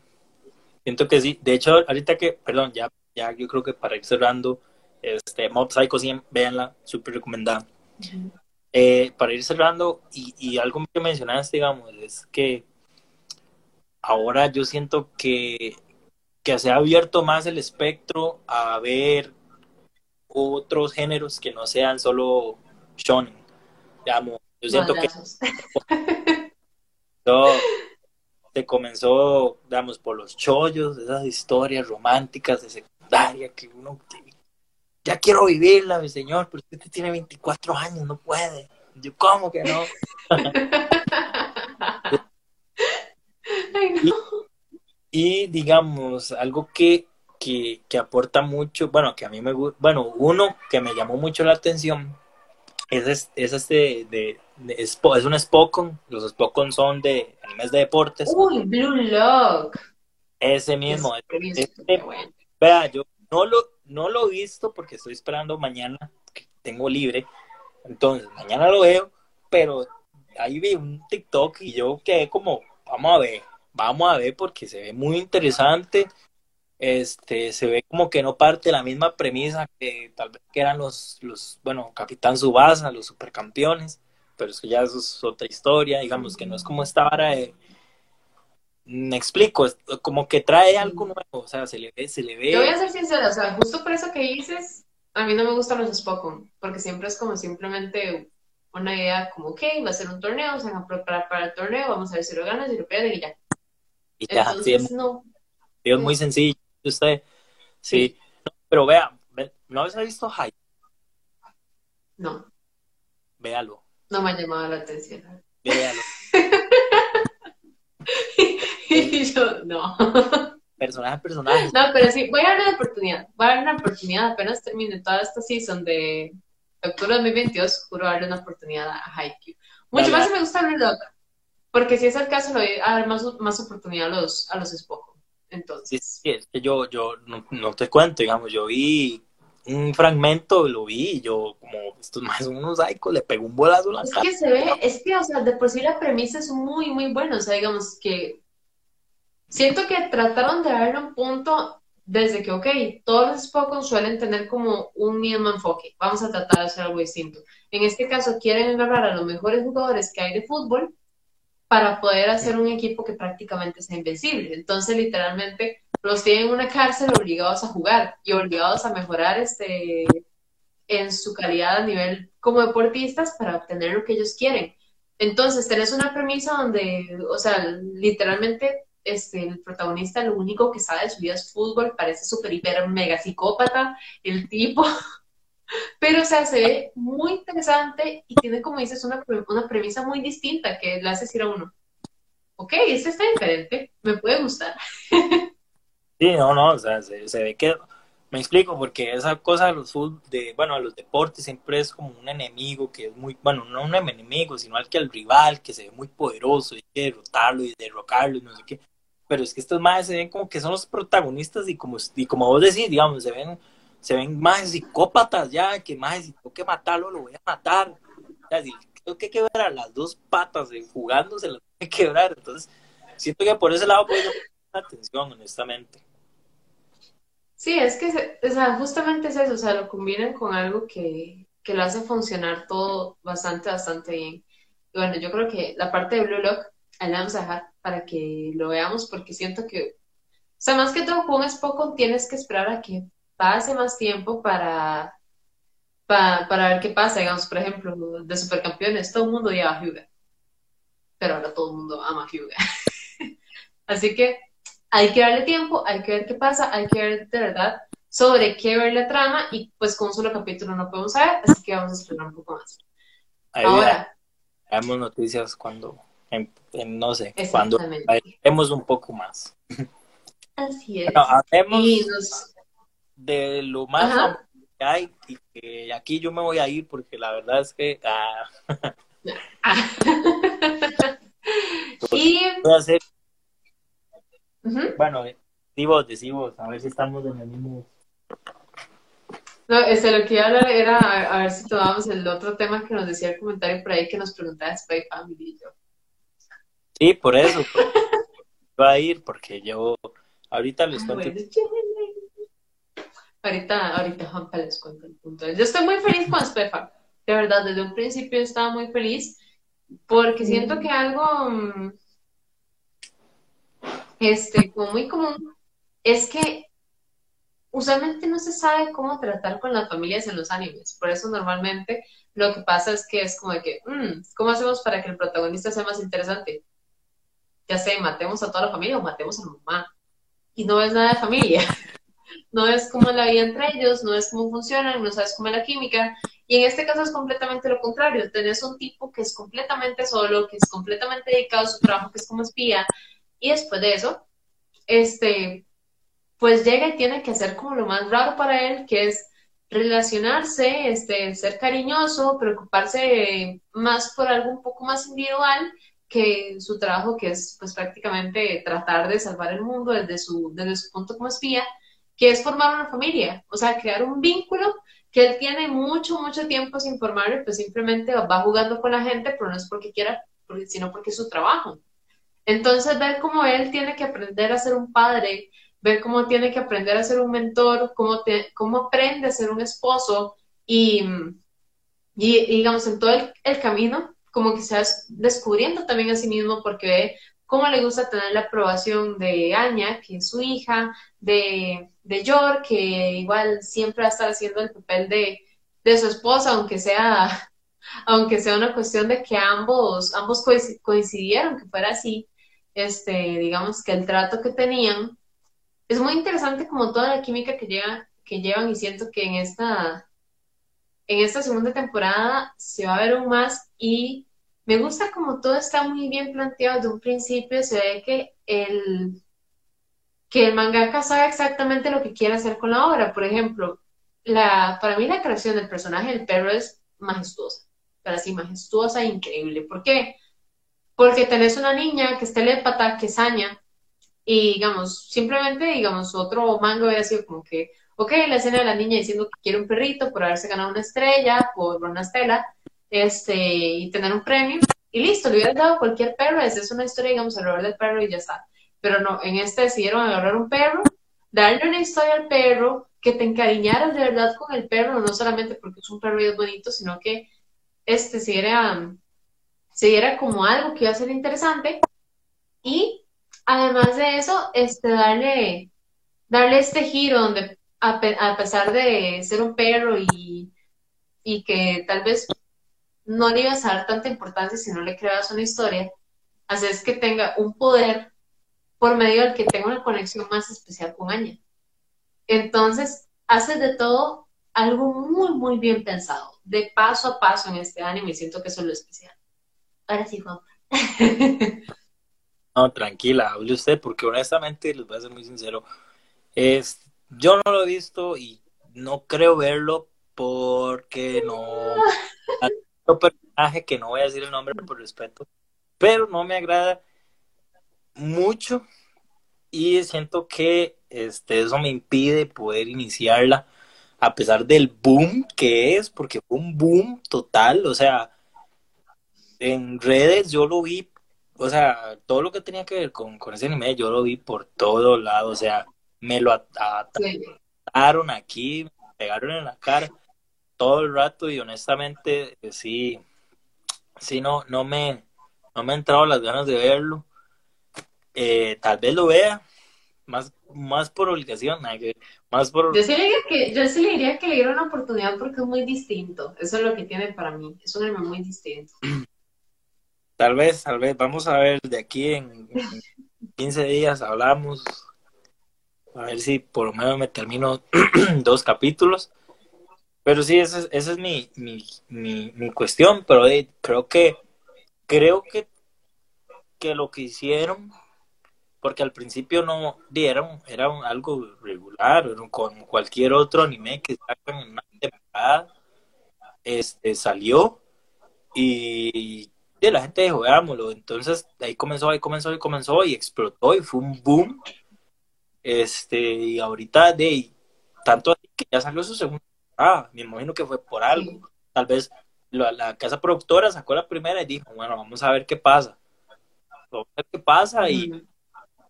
siento que sí. De hecho, ahorita que, perdón, ya, ya yo creo que para ir cerrando, este, Mob Psycho 100, véanla, súper recomendada. Eh, para ir cerrando, y, y, algo que mencionaste, digamos, es que ahora yo siento que, que se ha abierto más el espectro a ver otros géneros que no sean solo shonen. Digamos, yo siento que se comenzó, digamos, por los chollos, esas historias románticas de secundaria que uno ya quiero vivirla, mi señor, pero usted tiene 24 años, no puede. Yo, ¿cómo que no? y, digamos, algo que, que, que, aporta mucho, bueno, que a mí me gusta, bueno, uno que me llamó mucho la atención es, es este de, es, es un Spokon, los Spokon son de animes de deportes. Uy, Blue Lock. Ese mismo. Vea, yo no lo, no lo he visto porque estoy esperando mañana, que tengo libre. Entonces, mañana lo veo, pero ahí vi un TikTok y yo quedé como, vamos a ver, vamos a ver porque se ve muy interesante. Este, se ve como que no parte la misma premisa que tal vez que eran los, los bueno, Capitán Subasa, los supercampeones, pero es que ya eso es otra historia, digamos que no es como esta vara de, me explico, como que trae algo nuevo, o sea, se le ve, se le ve. Yo voy a ser sincera, o sea, justo por eso que dices, a mí no me gustan los Spokon, porque siempre es como simplemente una idea como, ok, va a ser un torneo, se van a preparar para el torneo, vamos a ver si lo ganan, si lo pierden y ya. Y ya, Entonces, no. Es muy sencillo, usted, sí. pero vea, ¿no habéis visto Hype? No. Véalo. No me ha llamado la atención. Véalo. y yo, no. Personaje, personaje. No, pero sí, voy a darle una oportunidad. Voy a darle una oportunidad. Apenas termine toda esta season de octubre de 2022, juro darle una oportunidad a Haikyuu. Mucho más si me gusta Blue Lock. Porque si es el caso, le voy a dar más, más oportunidad a los, a los Spock. Entonces. Sí, es que yo, yo no, no, te cuento, digamos, yo vi un fragmento, lo vi, y yo, como, estos más unos psychos, le pegó un bolazo a la Es que se ve, es que, o sea, de por sí la premisa es muy, muy buena, o sea, digamos que siento que trataron de darle un punto desde que, ok, todos los Spokon suelen tener como un mismo enfoque, vamos a tratar de hacer algo distinto. En este caso, quieren agarrar a los mejores jugadores que hay de fútbol para poder hacer un equipo que prácticamente sea invencible. Entonces, literalmente, los tienen en una cárcel obligados a jugar y obligados a mejorar este, en su calidad a nivel como deportistas para obtener lo que ellos quieren. Entonces, tenés una premisa donde, o sea, literalmente este, el protagonista lo único que sabe de su vida es fútbol, parece súper, hiper, mega psicópata, el tipo, pero o sea, se ve muy interesante y tiene, como dices, una, una premisa muy distinta que le hace decir a uno, ok, este está diferente, me puede gustar. Sí, no, no, o sea, se, ve que, me explico, porque esa cosa de los de, bueno, los deportes siempre es como un enemigo que es muy, bueno, no un enemigo, sino al que al rival, que se ve muy poderoso, y hay que derrotarlo y derrocarlo y no sé qué. Pero es que estos más se ven como que son los protagonistas y como, y como vos decís, digamos, se ven se ven más psicópatas ya, que más si tengo que matarlo, lo voy a matar. Ya, si tengo que quebrar las dos patas eh, jugándose, las tengo que quebrar. Entonces, siento que por ese lado puedo atención, honestamente. Sí, es que, o sea, justamente es eso, o sea, lo combinan con algo que, que lo hace funcionar todo bastante, bastante bien. Y bueno, yo creo que la parte de Blue Lock, ahí la vamos a dejar para que lo veamos, porque siento que, o sea, más que todo con poco tienes que esperar a que pase más tiempo para, para, ver qué pasa. Digamos, por ejemplo, de supercampeones, todo el mundo lleva a Hyuga. Pero ahora todo el mundo ama a Hyuga. Así que hay que darle tiempo, hay que ver qué pasa, hay que ver de verdad sobre qué ver la trama y pues con un solo capítulo no podemos saber, así que vamos a esperar un poco más. Ahora, veamos noticias cuando, no sé, cuando vemos un poco más. Así es. y nos, de lo más que hay y que aquí yo me voy a ir porque la verdad es que... Ah. y Voy a hacer... Bueno, digo, decimos, a ver si estamos en el mismo... No, este, lo que iba a hablar era a, ver si tomamos el otro tema que nos decía el comentario por ahí que nos preguntaba Spy Family y yo. Sí, por eso. va a ir porque yo ahorita les cuento. ahorita, ahorita Juanpa les cuento el punto. Yo estoy muy feliz con Family. De verdad, desde un principio estaba muy feliz porque siento que algo mm, este, como muy común es que usualmente no se sabe cómo tratar con las familias en los animes. Por eso normalmente lo que pasa es que es como de que, mm, ¿cómo hacemos para que el protagonista sea más interesante? Ya sé, matemos a toda la familia o matemos a la mamá. Y no ves nada de familia. No ves cómo la vida entre ellos, no ves cómo funcionan, no sabes cómo es la química. Y en este caso es completamente lo contrario. Tenés un tipo que es completamente solo, que es completamente dedicado a su trabajo, que es como espía. Y después de eso, este, pues llega y tiene que hacer como lo más raro para él, que es relacionarse, este, ser cariñoso, preocuparse más por algo un poco más individual que su trabajo, que es pues prácticamente tratar de salvar el mundo desde su, desde su punto como espía, que es formar una familia, o sea, crear un vínculo que él tiene mucho, mucho tiempo sin formar, pues simplemente va jugando con la gente, pero no es porque quiera, sino porque es su trabajo. Entonces, ver cómo él tiene que aprender a ser un padre, ver cómo tiene que aprender a ser un mentor, cómo, cómo aprende a ser un esposo y, y, digamos, en todo el, camino, como va descubriendo también a sí mismo porque ve cómo le gusta tener la aprobación de Anya, que es su hija, de, de York, que igual siempre va a estar haciendo el papel de, de su esposa, aunque sea aunque sea una cuestión de que ambos, ambos coincidieron, que fuera así, este, digamos que el trato que tenían, es muy interesante como toda la química que, que llevan y siento que en esta, en esta segunda temporada se va a ver aún más y me gusta como todo está muy bien planteado desde un principio, se ve que el, que el mangaka sabe exactamente lo que quiere hacer con la obra. Por ejemplo, la, para mí la creación del personaje del perro es majestuosa, pero así majestuosa e increíble. ¿Por qué? Porque tenés una niña que es telépata, que saña, y digamos, simplemente, digamos, otro mango hubiera sido como que, ok, la escena de la niña diciendo que quiere un perrito por haberse ganado una estrella, por una estela, este, y tener un premio, y listo, le hubieran dado cualquier perro, esa es una historia, digamos, alrededor del perro y ya está. Pero no, en este decidieron agarrar un perro, darle una historia al perro, que te encariñaras de verdad con el perro, no solamente porque es un perro y es bonito, sino que este se diera, se diera como algo que iba a ser interesante y además de eso, este, darle, darle este giro donde a, pesar de ser un perro y, y, que tal vez no le ibas a dar tanta importancia si no le creabas una historia, haces que tenga un poder por medio del que tenga una conexión más especial con Anya. Entonces, haces de todo algo muy, muy bien pensado, de paso a paso en este anime y siento que eso es lo especial. Ahora sí, Juan. No, tranquila, hable usted, porque honestamente, les voy a ser muy sincero, es, yo no lo he visto y no creo verlo porque no... un personaje que no voy a decir el nombre por respeto, pero no me agrada mucho y siento que este, eso me impide poder iniciarla a pesar del boom que es, porque fue un boom total, o sea, en redes yo lo vi o sea, todo lo que tenía que ver con, ese anime, yo lo vi por todo lado, o sea, me lo ataron aquí, me pegaron en la cara todo el rato y honestamente, eh, sí, sí, no, no me, no me han entrado las ganas de verlo. Eh, tal vez lo vea, más, más por obligación, más por... Yo sí, le diría que, yo sí le diría que le diera una oportunidad porque es muy distinto, eso es lo que tiene para mí, es un anime muy distinto. Tal vez, tal vez, vamos a ver de aquí en, 15 días hablamos, a ver si por lo menos me termino dos capítulos. Pero sí, esa, es mi, mi, mi, cuestión, pero eh, creo que creo que, que lo que hicieron, porque al principio no dieron, era algo regular, con cualquier otro anime que sacan en una temporada, este salió y de la gente dijo. Entonces ahí comenzó, ahí comenzó, ahí comenzó y explotó y fue un boom. Este, y ahorita de tanto así que ya salió su segunda ah, me imagino que fue por algo. Tal vez la, la, casa productora sacó la primera y dijo, bueno, vamos a ver qué pasa. Vamos a ver qué pasa y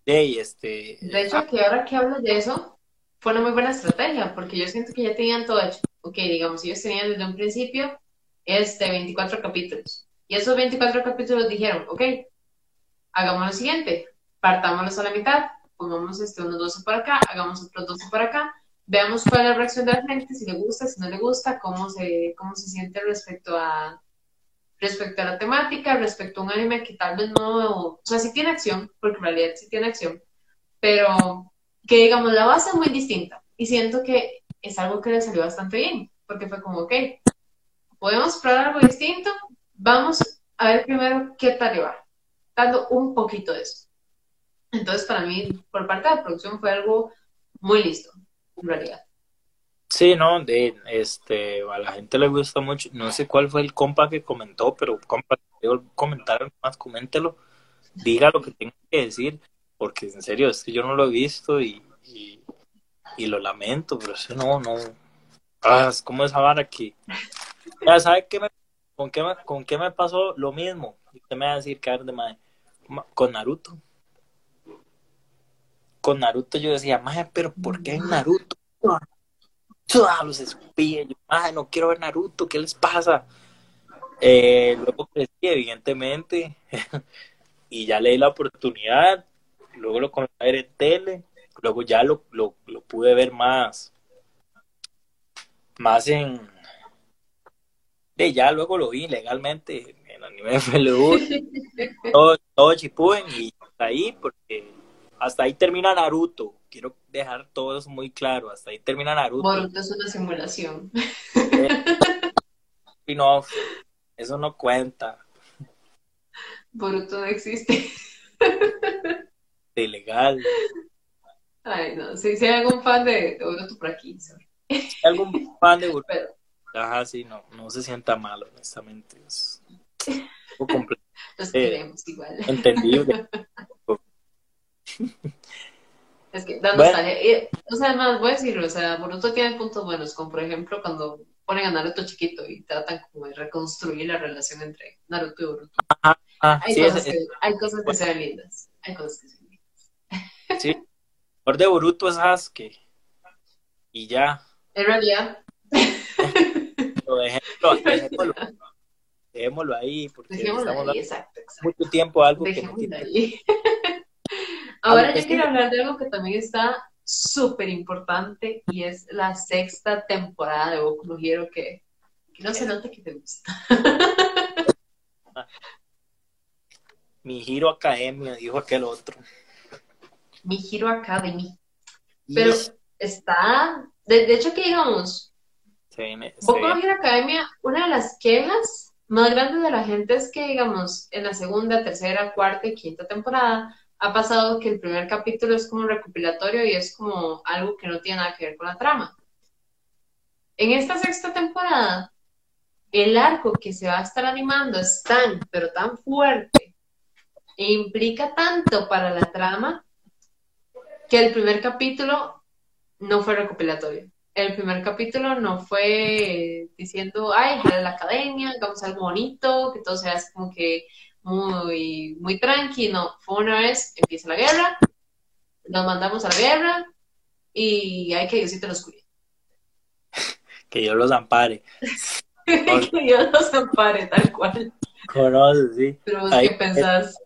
de este. De hecho, que ahora que hablas de eso, fue una muy buena estrategia, porque yo siento que ya tenían todo hecho. Ok, digamos, ellos tenían desde un principio este 24 capítulos. Y esos 24 capítulos dijeron, ok, hagamos lo siguiente, partámoslos a la mitad, pongamos este, unos 12 por acá, hagamos otros 12 por acá, veamos cuál es la reacción de la gente, si le gusta, si no le gusta, cómo se, cómo se siente respecto a, respecto a la temática, respecto a un anime que tal vez no, o sea, sí tiene acción, porque en realidad sí tiene acción, pero que digamos la base es muy distinta y siento que es algo que le salió bastante bien, porque fue como, ok, podemos probar algo distinto, vamos a ver primero qué tal le va, dando un poquito de eso. Entonces, para mí, por parte de la producción fue algo muy listo, en realidad. Sí, no, de, este, a la gente le gusta mucho. No sé cuál fue el compa que comentó, pero compa, comentar más, coméntelo. Diga lo que tenga que decir, porque en serio, es que yo no lo he visto y, y, lo lamento, pero eso no, no. Ah, es como esa vara que. Ya sabe qué me, con, qué me, con qué me pasó lo mismo. Usted me va a decir que de madre. Con Naruto. Con Naruto yo decía, madre, pero ¿por qué Naruto? los espías, yo, no quiero ver Naruto, ¿qué les pasa? Eh, luego crecí, evidentemente, y ya leí la oportunidad, luego lo comencé a ver en tele, luego ya lo, lo, pude ver más, más en, ya luego lo vi legalmente en anime FLU, todo, todo Chipuden y ahí, porque hasta ahí termina Naruto, quiero dejar todo eso muy claro. Hasta ahí termina Naruto. Boruto es una simulación. no, eso no cuenta. Boruto no existe. Ilegal. Ay, no. Si, si hay algún fan de, Boruto por aquí, sorry. Si hay algún fan de Boruto. Ajá, sí, no, no se sienta mal, honestamente. Es. Los queremos igual. Entendible. Es que da nostalgia. o sea, además, voy a decirlo, o sea, Boruto tiene puntos buenos, como por ejemplo cuando ponen a Naruto chiquito y tratan como de reconstruir la relación entre Naruto y Boruto. hay, cosas que, hay, cosas que, se ven lindas. Hay cosas que se ven lindas. Sí. Por de Boruto es Sasuke. Y ya. En realidad. Lo dejémoslo, dejémoslo, dejémoslo ahí, porque dejémoslo estamos ahí, exacto, exacto. mucho tiempo algo dejémoslo que no ahí. Ahora yo quiero hablar de algo que también está súper importante y es la sexta temporada de Boku no Hero que, no se note que te gusta. Mi Hero Academia, dijo aquel otro. Mi Hero Academy. Pero está, de, hecho que digamos, Boku no Hero Academia, una de las quejas más grandes de la gente es que digamos, en la segunda, tercera, cuarta y quinta temporada ha pasado que el primer capítulo es como recopilatorio y es como algo que no tiene nada que ver con la trama. En esta sexta temporada, el arco que se va a estar animando es tan, pero tan fuerte e implica tanto para la trama que el primer capítulo no fue recopilatorio. El primer capítulo no fue diciendo, ay, a la academia, hagamos algo bonito, que todo sea como que muy, muy tranquilo. Fue una vez, empieza la guerra, nos mandamos a la guerra y hay que Diosito los cuide. que Dios los ampare. que Dios los ampare, tal cual. Conoce, sí. Pero vos, ¿qué pensás?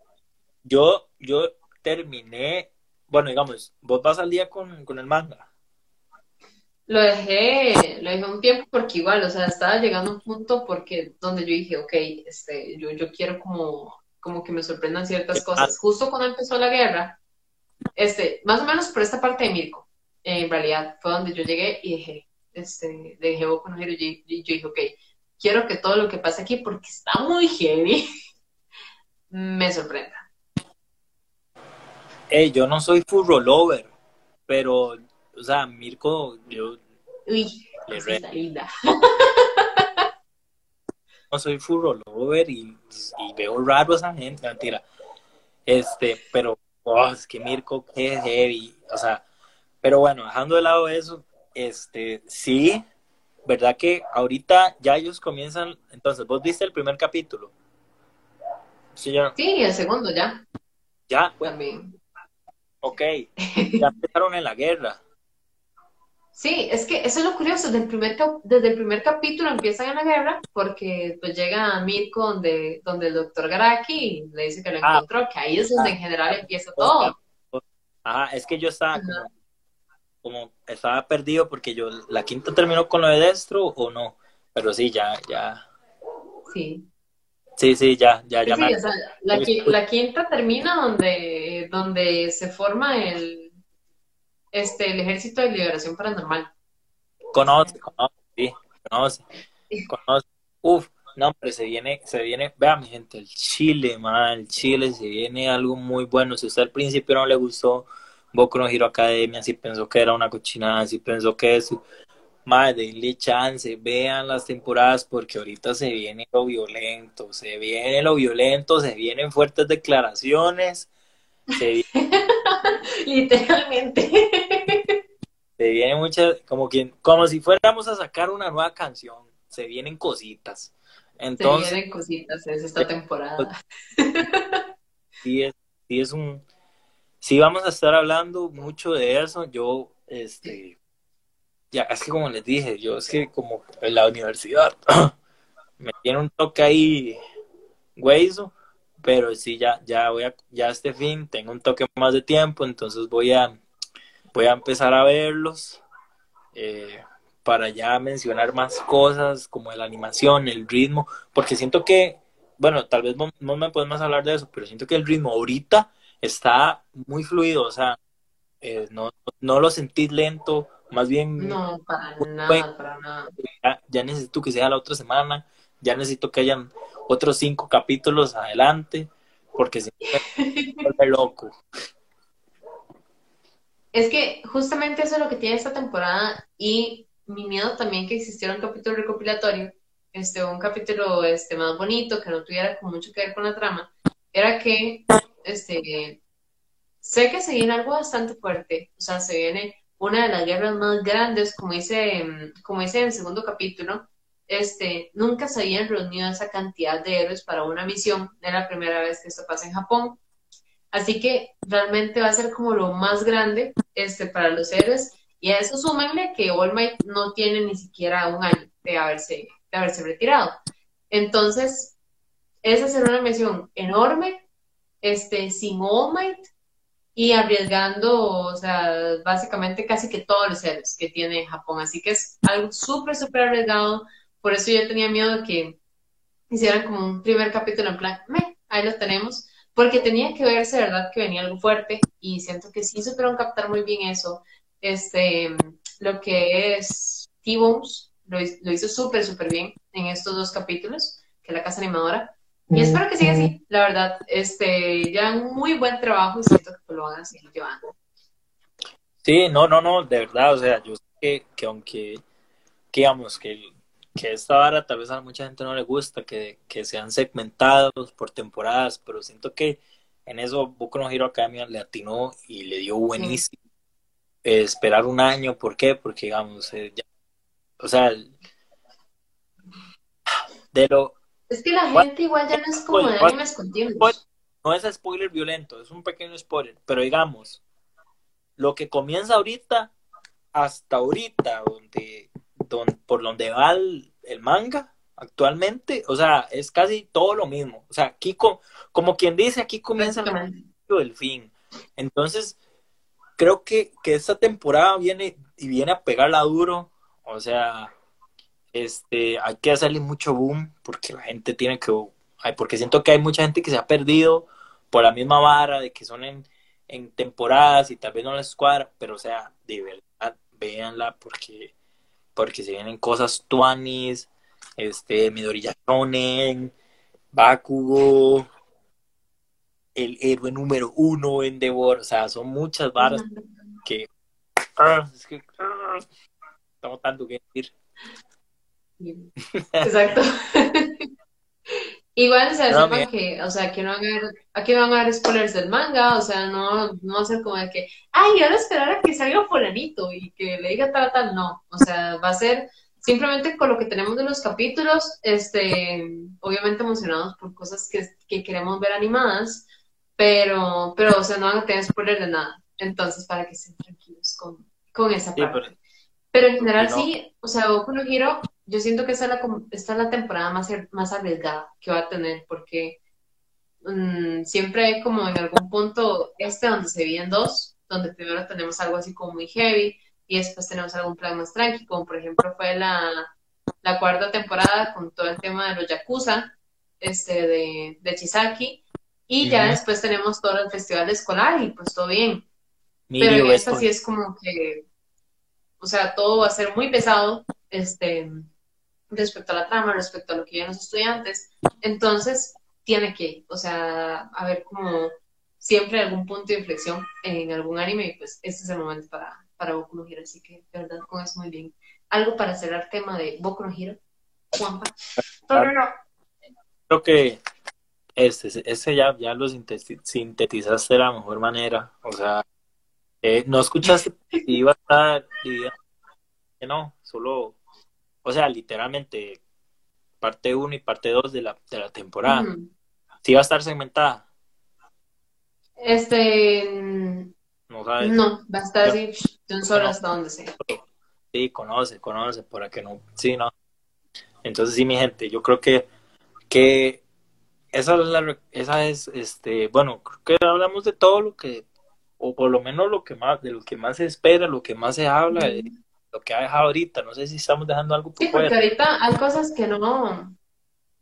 Yo, yo terminé, bueno, digamos, vos vas al día con, con el manga. Lo dejé, lo dejé un tiempo porque igual, o sea, estaba llegando a un punto porque donde yo dije, ok, este, yo, yo quiero como, como que me sorprendan ciertas cosas. Justo cuando empezó la guerra, este, más o menos por esta parte de Mirko, en realidad, fue donde yo llegué y dije, este, dejé con y, y yo dije, ok, quiero que todo lo que pase aquí, porque está muy heavy, me sorprenda. Hey, yo no soy full rollover, pero o sea, Mirko, yo... Uy, linda. no soy full puedo ver y, y veo raro a esa gente, mentira. Este, pero, oh, es que Mirko, qué heavy, o sea, pero bueno, dejando de lado eso, este, sí, ¿verdad que ahorita ya ellos comienzan, entonces, vos viste el primer capítulo? Sí, ya. sí el segundo ya. Ya, También. Ok, ya empezaron en la guerra. Sí, es que eso es lo curioso, desde el primer, desde el primer capítulo empiezan en la guerra porque pues llega Mirko donde, donde el doctor Garaki y le dice que lo ah. encontró, que ahí es donde en general empieza todo. Ajá, es que yo estaba como, estaba perdido porque yo, la quinta terminó con lo de Destro o no, pero sí, ya, ya. Sí. Sí, sí, ya, ya, ya. la, la, quinta termina donde, donde se forma el este, el Ejército de Liberación Paranormal. Conoce, conoce, sí, conoce, conoce. Uf, no, pero se viene, se viene, vea mi gente, el Chile, man, el Chile se viene algo muy bueno. Si usted al principio no le gustó Boku no Hero Academia, si pensó que era una cochinada, si pensó que eso, madre, denle chance, vean las temporadas porque ahorita se viene lo violento, se viene lo violento, se vienen fuertes declaraciones, se viene... Literalmente. Se viene muchas, como que, como si fuéramos a sacar una nueva canción. Se vienen cositas. Entonces, se vienen cositas en esta temporada. Sí es, sí es un, sí vamos a estar hablando mucho de eso. Yo, este, ya, es que como les dije, yo es que como en la universidad me tiene un toque ahí, hueso pero sí ya ya voy a ya este fin tengo un toque más de tiempo entonces voy a voy a empezar a verlos eh, para ya mencionar más cosas como la animación el ritmo porque siento que bueno tal vez no, me podemos hablar de eso pero siento que el ritmo ahorita está muy fluido o sea eh, no, no lo sentí lento más bien no para nada para nada ya, ya necesito que sea la otra semana ya necesito que hayan otros cinco capítulos adelante, porque si no loco. Es que justamente eso es lo que tiene esta temporada y mi miedo también que existiera un capítulo recopilatorio, este, un capítulo este, más bonito, que no tuviera mucho que ver con la trama, era que este, sé que se viene algo bastante fuerte, o sea, se viene una de las guerras más grandes, como dice, como dice en el segundo capítulo, este, nunca se habían reunido esa cantidad de héroes para una misión. Es la primera vez que esto pasa en Japón. Así que realmente va a ser como lo más grande este, para los héroes. Y a eso súmenle que All Might no tiene ni siquiera un año de haberse, de haberse retirado. Entonces, esa será una misión enorme, este, sin All Might y arriesgando, o sea, básicamente casi que todos los héroes que tiene Japón. Así que es algo súper, súper arriesgado por eso yo tenía miedo de que hicieran como un primer capítulo en plan, me, ahí lo tenemos, porque tenía que verse, ¿verdad?, que venía algo fuerte y siento que sí supieron captar muy bien eso. Este, lo que es T-Bones lo, hizo súper, súper bien en estos dos capítulos, que es la casa animadora. Y espero que siga así, la verdad. Este, ya un muy buen trabajo y siento que lo van a seguir llevando. Sí, no, no, no, de verdad, o sea, yo sé que, que aunque, digamos, que que esta vara tal vez a mucha gente no le gusta, que, que sean segmentados por temporadas, pero siento que en eso Boku no Hero Academia le atinó y le dio buenísimo. Eh, esperar un año, ¿por qué? Porque, digamos, eh, o sea, de lo... Es que la gente igual ya no es como de animes continuos. No es spoiler violento, es un pequeño spoiler, pero digamos, lo que comienza ahorita, hasta ahorita, donde por donde va el, manga actualmente, o sea, es casi todo lo mismo. O sea, aquí como quien dice, aquí comienza el fin. Entonces, creo que, que esta temporada viene y viene a pegarla duro. O sea, este, hay que hacerle mucho boom porque la gente tiene que, porque siento que hay mucha gente que se ha perdido por la misma vara de que son en, en temporadas y tal vez no les cuadra, pero o sea, de verdad, véanla porque porque se vienen cosas tuanis, este, Midori Shonen, Bakugo, el héroe número uno en Devor, o sea, son muchas varas que, ah, es que ah, tengo tanto que decir. Exacto. Igual se No, sepan mi- que, o sea, aquí no van a ver, aquí van a ver spoilers del manga, o sea, no, no va a ser como de que, ay, ahora esperar a que salga fulanito y que le diga tal, tal, no. O sea, va a ser simplemente con lo que tenemos de los capítulos, este, obviamente emocionados por cosas que, que queremos ver animadas, pero, pero, o sea, no van a tener spoilers de nada. Entonces, para que estén tranquilos con, con esa sí, parte. pero Pero en general no. sí, o sea, Boku no Hero, yo siento que esta es la, esta es la temporada más, más arriesgada que va a tener, porque mm, siempre hay como en algún punto este donde se dividen dos, donde primero tenemos algo así como muy heavy y después tenemos algún plan más tranqui, como por ejemplo fue la, la cuarta temporada con todo el tema de los Yakuza, este, de, de Chisaki, y ya después tenemos todo el festival escolar y pues todo bien. Pero esta sí es como que, o sea, todo va a ser muy pesado, este, respecto a la trama, respecto a lo que viven los estudiantes. Entonces, tiene que, o sea, haber como siempre algún punto de inflexión en algún anime y pues este es el momento para, para Boku no Hero, así que de verdad con eso muy bien. Algo para cerrar tema de Boku no Hero, Juanpa. No, no, no. Creo que este, ese ya, ya lo sinteti- sintetizaste de la mejor manera. O sea, eh, no escuchaste que iba a estar dividida. Que no, solo, o sea, literalmente parte 1 y parte 2 de la, de la temporada. Sí va a estar segmentada, Este, no sabes. no, va a estar así de un solo hasta donde sea. Sí, conoce, conoce, para que no. Sí, no. Entonces, sí, mi gente, yo creo que, que esa es la, esa es, este, bueno, creo que hablamos de todo lo que, o por lo menos lo que más, de lo que más se espera, lo que más se habla, de lo que ha dejado ahorita. No sé si estamos dejando algo por Sí, porque fuera. ahorita hay cosas que no,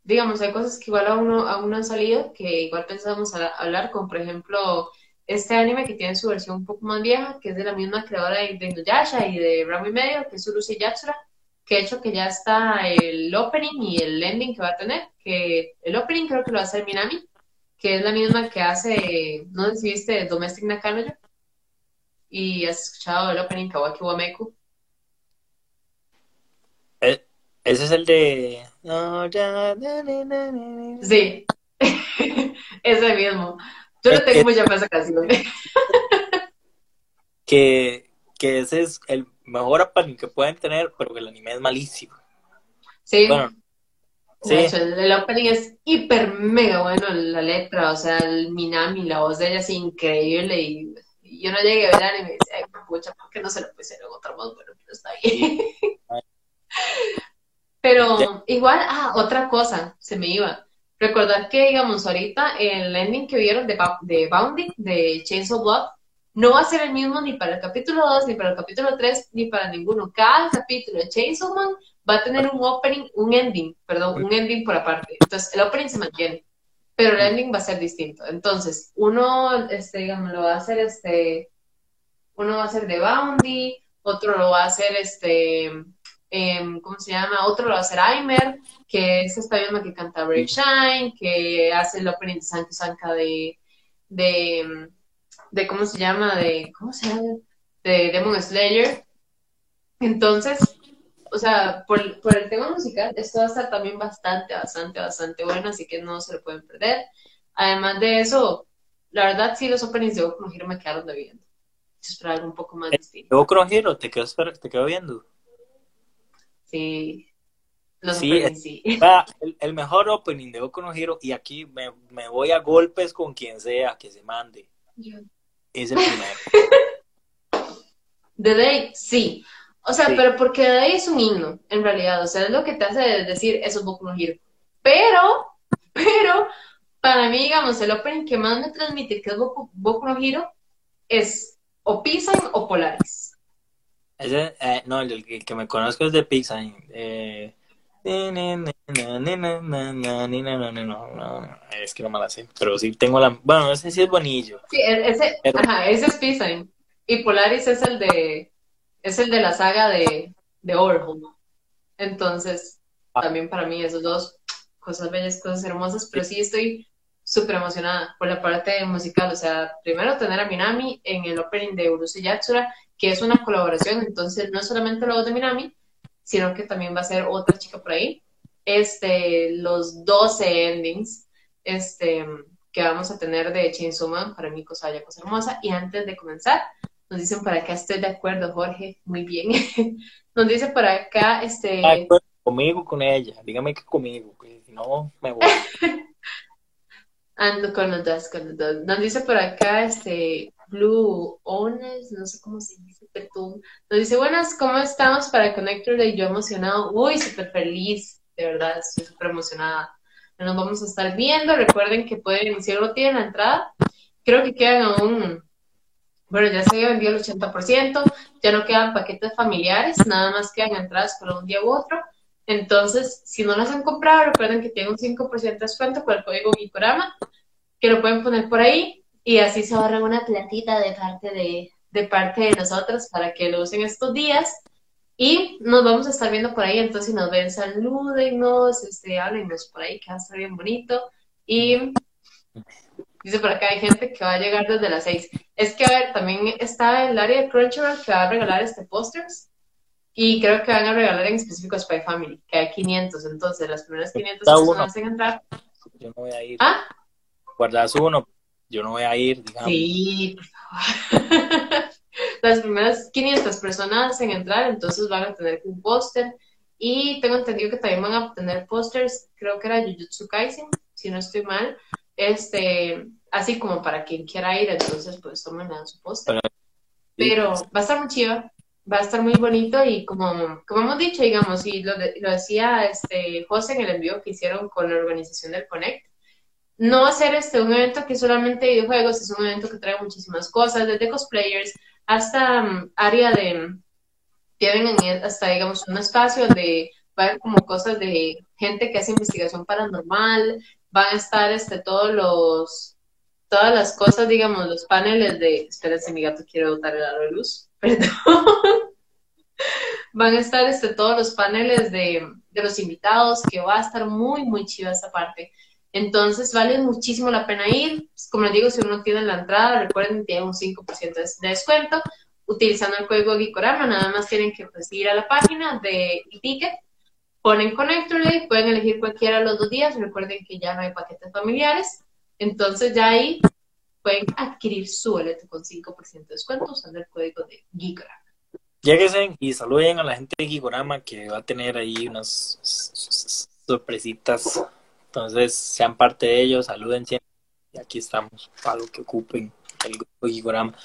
digamos, hay cosas que igual aún no, aún no han salido, que igual pensábamos a- hablar, como por ejemplo este anime que tiene su versión un poco más vieja, que es de la misma creadora de, de Inuyasha y de Ranma y medio, que es Urushi Yatsura, que de hecho que ya está el opening y el ending que va a tener, que el opening creo que lo va a hacer Minami, que es la misma que hace, no sé si viste Domestic Nakanojo, y has escuchado el opening Kawaki Wameku. Eh, ese es el de. Sí, ese mismo. Yo Eh, tengo eh. mucha fe a esa canción. Que, que ese es el mejor opening que pueden tener, pero que el anime es malísimo. Sí, Bueno, de sí. hecho, el, el opening es hiper mega bueno, la letra, o sea, el Minami, la voz de ella es increíble y, y yo no llegué a ver anime y decía, ay, pucha, ¿por qué no se lo puse en otra voz? Bueno, pero está bien. Pero igual, ah, otra cosa, se me iba. Recordar que, digamos, ahorita el ending que vieron de, de Bounding, de Chainsaw Blood, no va a ser el mismo ni para el capítulo 2, ni para el capítulo 3, ni para ninguno. Cada capítulo de Chainsaw Man va a tener un opening, un ending, perdón, un ending por aparte. Entonces, el opening se mantiene, pero el ending va a ser distinto. Entonces, uno, este, digamos, lo va a hacer, este, uno va a hacer de Boundy, otro lo va a hacer, este, em, ¿cómo se llama? Otro lo va a hacer Aimer, que es esta misma que canta Brave Shine, que hace el opening de Sanka Sanka de, de, de, ¿cómo se llama? De, ¿cómo se llama? De Demon Slayer. Entonces, o sea, por, por el tema musical, esto va a estar también bastante, bastante, bastante bueno, así que no se lo pueden perder. Además de eso, la verdad sí los openings de Boku no Hero me quedaron debiendo. Esperar algo un poco más distinto. Boku no Hero, te quedo, esper- te quedo viendo. Sí, los Sí, sí. Vea, el, el mejor opening de Boku no Hero, y aquí me, me voy a golpes con quien sea que se mande, es el primero. The Day, sí. O sea, Sí. pero porque The Day es un himno, en realidad. O sea, es lo que te hace decir eso es Boku no Hero. Pero, pero, para mí, digamos, el opening que más me transmite que es Boku, Boku no Hero es o Pisan o Polaris. Ese, eh, no, el, el que me conozco es de Pixar. Eh, es que no me la sé, pero sí tengo la. Bueno, ese sí es bonillo. Sí, e- ese, Pero- ajá, ese es Pisan. Y Polaris es el de, es el de la saga de, de Overhaul. Entonces, Ah. también para mí esos dos, cosas bellas, cosas hermosas, pero sí estoy súper emocionada por la parte musical. O sea, primero tener a Minami en el opening de Urusu Yatsura, que es una colaboración, entonces no es solamente la voz de Minami, sino que también va a ser otra chica por ahí. este, los 12 endings este, que vamos a tener de Chainsaw Man, para mí cosa ya cosa hermosa. Y antes de comenzar, nos dicen para acá, estoy de acuerdo, Jorge, muy bien. nos dice por acá, este... conmigo, con ella, dígame que conmigo, que si no, me voy. Ando con los dos, con los dos. Nos dice por acá, este, Blue Ones, no sé cómo se dice, Nos dice, buenas, ¿cómo estamos para Connector Day? Yo emocionado, uy, súper feliz, de verdad, estoy súper emocionada. Nos vamos a estar viendo, recuerden que pueden, si no tienen la entrada, creo que quedan aún, bueno, ya se había vendido el 80%, ya no quedan paquetes familiares, nada más quedan entradas para un día u otro. Entonces, si no las han comprado, recuerden que tienen un 5% de descuento con el código Gicorama, que lo pueden poner por ahí y así se ahorran una plantita de parte de, de parte de nosotros para que lo usen estos días. Y nos vamos a estar viendo por ahí, entonces si nos ven, salúdenos, este, háblenos por ahí, que va a estar bien bonito. Y dice por acá, hay gente que va a llegar desde las 6. Es que, a ver, también está el área de Crunchyroll que va a regalar este pósters. Y creo que van a regalar en específico a Spy Family, que hay 500. Entonces, las primeras 500 personas en entrar. Yo no voy a ir. ¿Ah? Guardas uno, yo no voy a ir, digamos. Sí, por favor. Las primeras 500 personas en entrar, entonces van a tener un póster. Y tengo entendido que también van a tener pósters, creo que era Jujutsu Kaisen, si no estoy mal. Este, así como para quien quiera ir, entonces pues tomen su póster. Pero va a estar muy chido, va a estar muy bonito y como, como hemos dicho, digamos, y lo, lo decía este José en el envío que hicieron con la organización del Connect, no ser este, un evento que solamente videojuegos, es un evento que trae muchísimas cosas, desde cosplayers hasta um, área de, tienen hasta, digamos, un espacio donde va como cosas de gente que hace investigación paranormal, van a estar este, todos los, todas las cosas, digamos, los paneles de, espérense, mi gato quiere botar el aro de luz, perdón. van a estar este, todos los paneles de, de los invitados, que va a estar muy, muy chiva esa parte. Entonces vale muchísimo la pena ir. Como les digo, si uno tiene la entrada, recuerden que tiene un 5% de descuento utilizando el código Gikorama. Nada más tienen que pues, ir a la página de ticket, ponen Connector Day, pueden elegir cualquiera de los dos días. Recuerden que ya no hay paquetes familiares. Entonces ya ahí pueden adquirir su boleto con 5% de descuento usando el código de Gikorama. Lléguense y saluden a la gente de Gikorama que va a tener ahí unas sorpresitas entonces, sean parte de ellos, saluden siempre. Y aquí estamos para lo que ocupen el grupo Gigorama.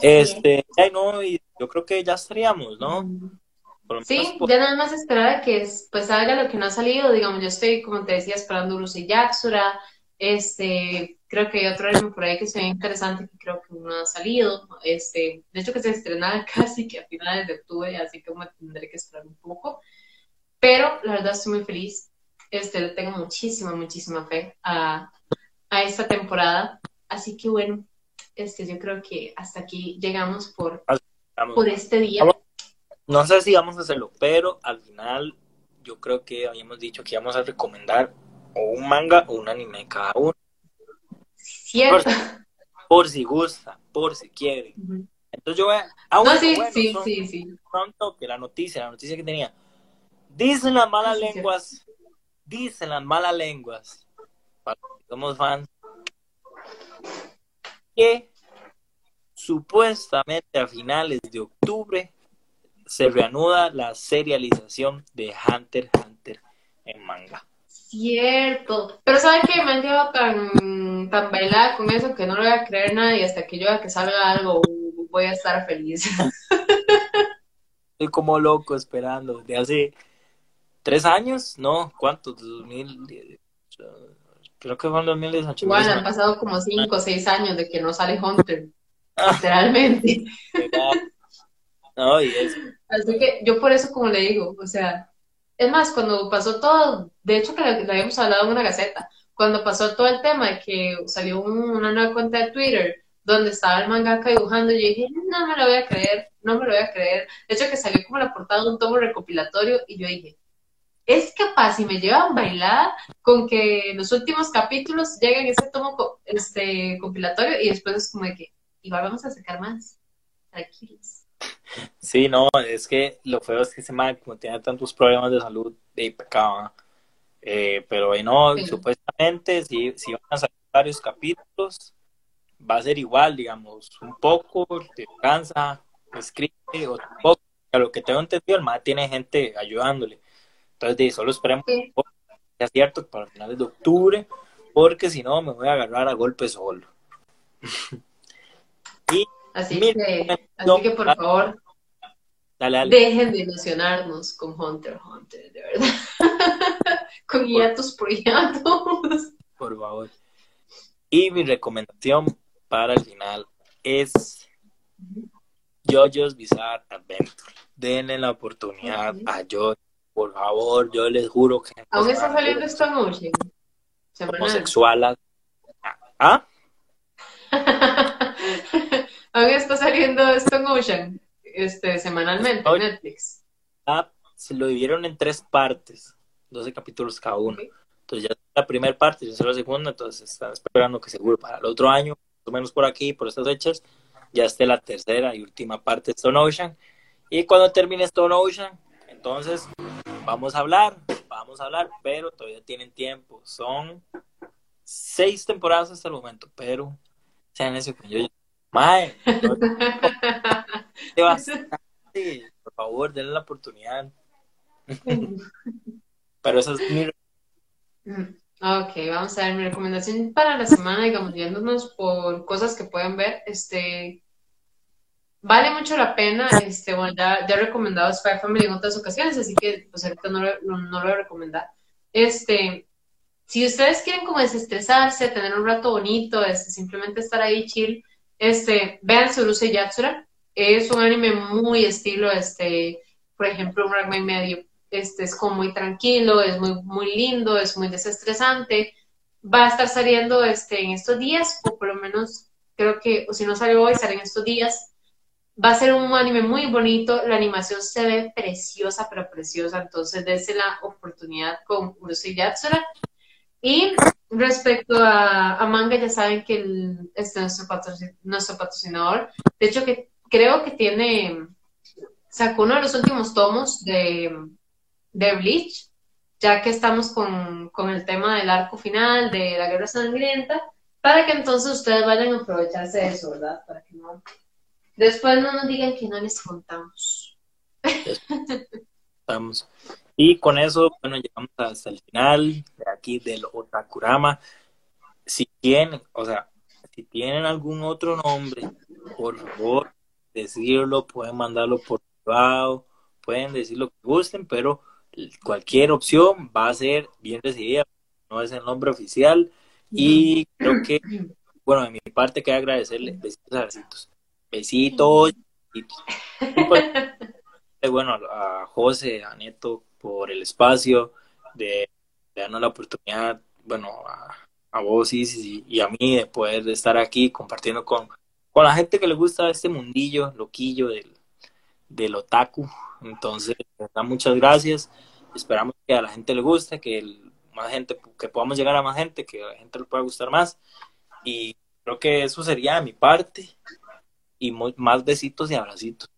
Este, ay, no, y yo creo que ya estaríamos, ¿no? Sí, ya nada más esperar a que pues salga lo que no ha salido. Digamos, yo estoy, como te decía, esperando Lucy Yaxura. Este, creo que hay otro anime por ahí que se ve interesante que creo que no ha salido. Este, de hecho que se estrenaba casi que a finales de octubre, así que me tendré que esperar un poco. Pero la verdad estoy muy feliz este, le tengo muchísima, muchísima fe a, a esta temporada. Así que bueno, este, yo creo que hasta aquí llegamos por, por este día. No sé si vamos a hacerlo, pero al final yo creo que habíamos dicho que íbamos a recomendar o un manga o un anime cada uno. Cierto. Por, si gusta, por si quiere. Entonces yo voy a... Ah, no, sí, sí, sí, sí. Pronto que la noticia, la noticia que tenía. Dicen las malas lenguas dicen las malas lenguas, para somos fans, que supuestamente a finales de octubre se reanuda la serialización de Hunter x Hunter en manga. Cierto, pero ¿sabes qué? Me han llevado tan, tan bailada con eso que no lo voy a creer nadie hasta que yo vea que salga algo voy a estar feliz. Estoy como loco esperando de hace ¿Tres años? No, ¿cuántos? ¿2000? Creo que fue en 2018. Bueno, han pasado como cinco o seis años de que no sale Hunter, ah. literalmente. no, y eso. Así que yo por eso, como le digo, o sea, es más, cuando pasó todo, de hecho que le, habíamos hablado en una gaceta, cuando pasó todo el tema de que salió una nueva cuenta de Twitter donde estaba el mangaka dibujando, yo dije, no me lo voy a creer, no me lo voy a creer. De hecho que salió como la portada de un tomo recopilatorio y yo dije, es capaz y me llevan bailada con que los últimos capítulos lleguen ese tomo este, compilatorio y después es como de que igual vamos a sacar más. Tranquilos. Sí, no, es que lo feo es que ese man, como tiene tantos problemas de salud, de pecado. Eh, pero no, supuestamente si, si van a salir varios capítulos, va a ser igual, digamos, un poco, te cansa, escribe otro poco. A lo que tengo entendido, el MAD tiene gente ayudándole. Entonces, solo esperemos que sea cierto para finales de octubre, porque si no, me voy a agarrar a golpe solo. y así, que, así que, por favor, dejen de ilusionarnos con Hunter Hunter, de verdad. con hiatos por hiatos. Por favor. Y mi recomendación para el final es JoJo's Bizarre Adventure. Denle la oportunidad a JoJo, por favor, yo les juro que... ¿Aún está saliendo Stone Ocean? Homosexual. ¿Ah? ¿Aún está saliendo Stone Ocean este, semanalmente en Netflix? Ah, se lo dividieron en tres partes, 12 capítulos cada uno. Entonces ya la primera parte, ya la segunda, entonces están esperando que seguro para el otro año o menos por aquí, por estas fechas, ya esté la tercera y última parte de Stone Ocean. Y cuando termine Stone Ocean, entonces vamos a hablar, vamos a hablar, pero todavía tienen tiempo. Son seis temporadas hasta el momento, pero sean eso que yo. Mae, por favor, denle la oportunidad. pero eso es mi mm. Ok, vamos a ver mi recomendación para la semana, digamos, yéndonos por cosas que pueden ver. Este, vale mucho la pena. Este, bueno, ya, he recomendado Spy Family en otras ocasiones, así que pues ahorita no, lo, no, lo voy a recomendar. Este, si ustedes quieren como desestresarse, tener un rato bonito, este, simplemente estar ahí chill, este, vean Suruse Yatsura. Es un anime muy estilo, este, por ejemplo, un rango y medio este, es como muy tranquilo, es muy, muy lindo, es muy desestresante. Va a estar saliendo este, en estos días, o por lo menos creo que, o si no sale hoy, sale en estos días. Va a ser un anime muy bonito, la animación se ve preciosa, pero preciosa, entonces dése la oportunidad con Urusei Yatsura. Y respecto a, manga, ya saben que este nuestro, nuestro patrocinador, de hecho que creo que tiene, sacó uno de los últimos tomos de, de Bleach, ya que estamos con, el tema del arco final, de la guerra sangrienta, para que entonces ustedes vayan a aprovecharse de eso, ¿verdad? Después no nos digan que no les contamos. Vamos. Y con eso, bueno, llegamos hasta el final de aquí del Otakurama. Si tienen, o sea, si tienen algún otro nombre, por favor, decirlo, pueden mandarlo por privado, pueden decir lo que gusten, pero cualquier opción va a ser bien recibida, no es el nombre oficial y creo que, bueno, de mi parte queda agradecerle besitos, besitos, besitos. bueno, a José, a Neto por el espacio, de, darnos la oportunidad, bueno, a, vos y, y, a mí de poder estar aquí compartiendo con, con la gente que le gusta este mundillo loquillo del, del otaku. Entonces, muchas gracias. Esperamos que a la gente le guste, que más gente, que podamos llegar a más gente, que a la gente le pueda gustar más. Y creo que eso sería de mi parte. Y más besitos y abracitos.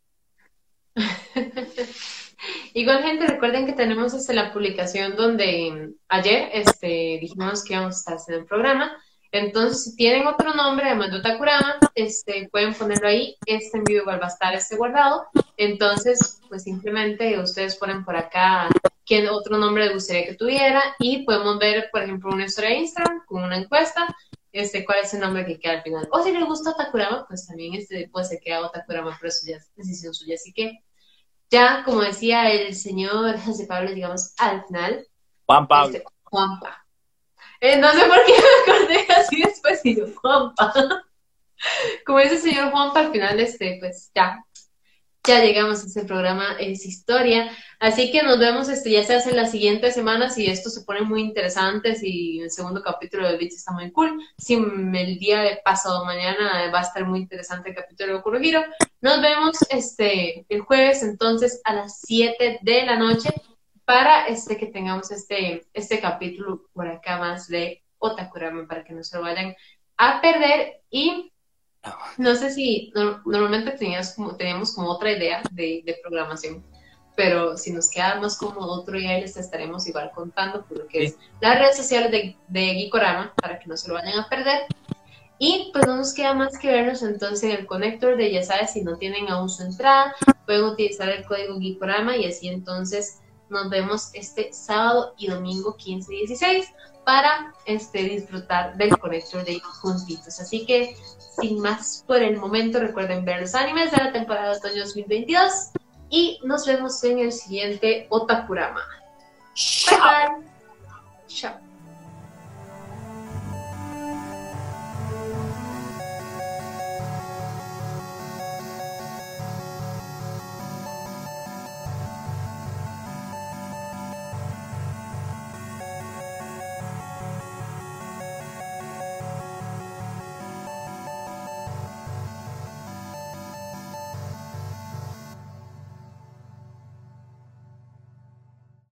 Igual gente, recuerden que tenemos este, la publicación donde ayer este, dijimos que íbamos a estar haciendo el programa entonces, si tienen otro nombre, además de Otakurama, este, pueden ponerlo ahí. Este envío igual va a estar este guardado. Entonces, pues simplemente ustedes ponen por acá quién otro nombre les gustaría que tuviera y podemos ver, por ejemplo, una historia de Instagram con una encuesta, este, cuál es el nombre que queda al final. O si les gusta Otakurama, pues también este puede ser que haga Otakurama, pero eso ya es decisión suya. Así que ya, como decía el señor José Pablo, digamos, al final. Juan Pablo. Este, Juanpa. Eh, no sé por qué me acordé así después y yo, Juanpa. Como dice el señor Juanpa, al final, este, pues ya, ya llegamos a ese programa, es historia. Así que nos vemos, este, ya se hace la siguiente semana, si esto se pone muy interesante, si el segundo capítulo de Beach está muy cool, si el día de pasado mañana va a estar muy interesante el capítulo de Kurohiro. Nos vemos este, el jueves entonces a las 7 de la noche para este, que tengamos este, este capítulo por acá más de Otakurama para que no se lo vayan a perder y no sé si normalmente tenías como, teníamos como otra idea de, programación, pero si nos queda más cómodo otro día les estaremos igual contando por lo que es las redes sociales de, de Geekorama para que no se lo vayan a perder. Y pues no nos queda más que vernos entonces en el conector de ya sabes, si no tienen aún su entrada, pueden utilizar el código Geekorama y así entonces nos vemos este sábado y domingo 15 y 16 para este, disfrutar del conector de juntitos. Así que sin más por el momento, recuerden ver los animes de la temporada de otoño 2022 y nos vemos en el siguiente Otakurama. Chao. Chao.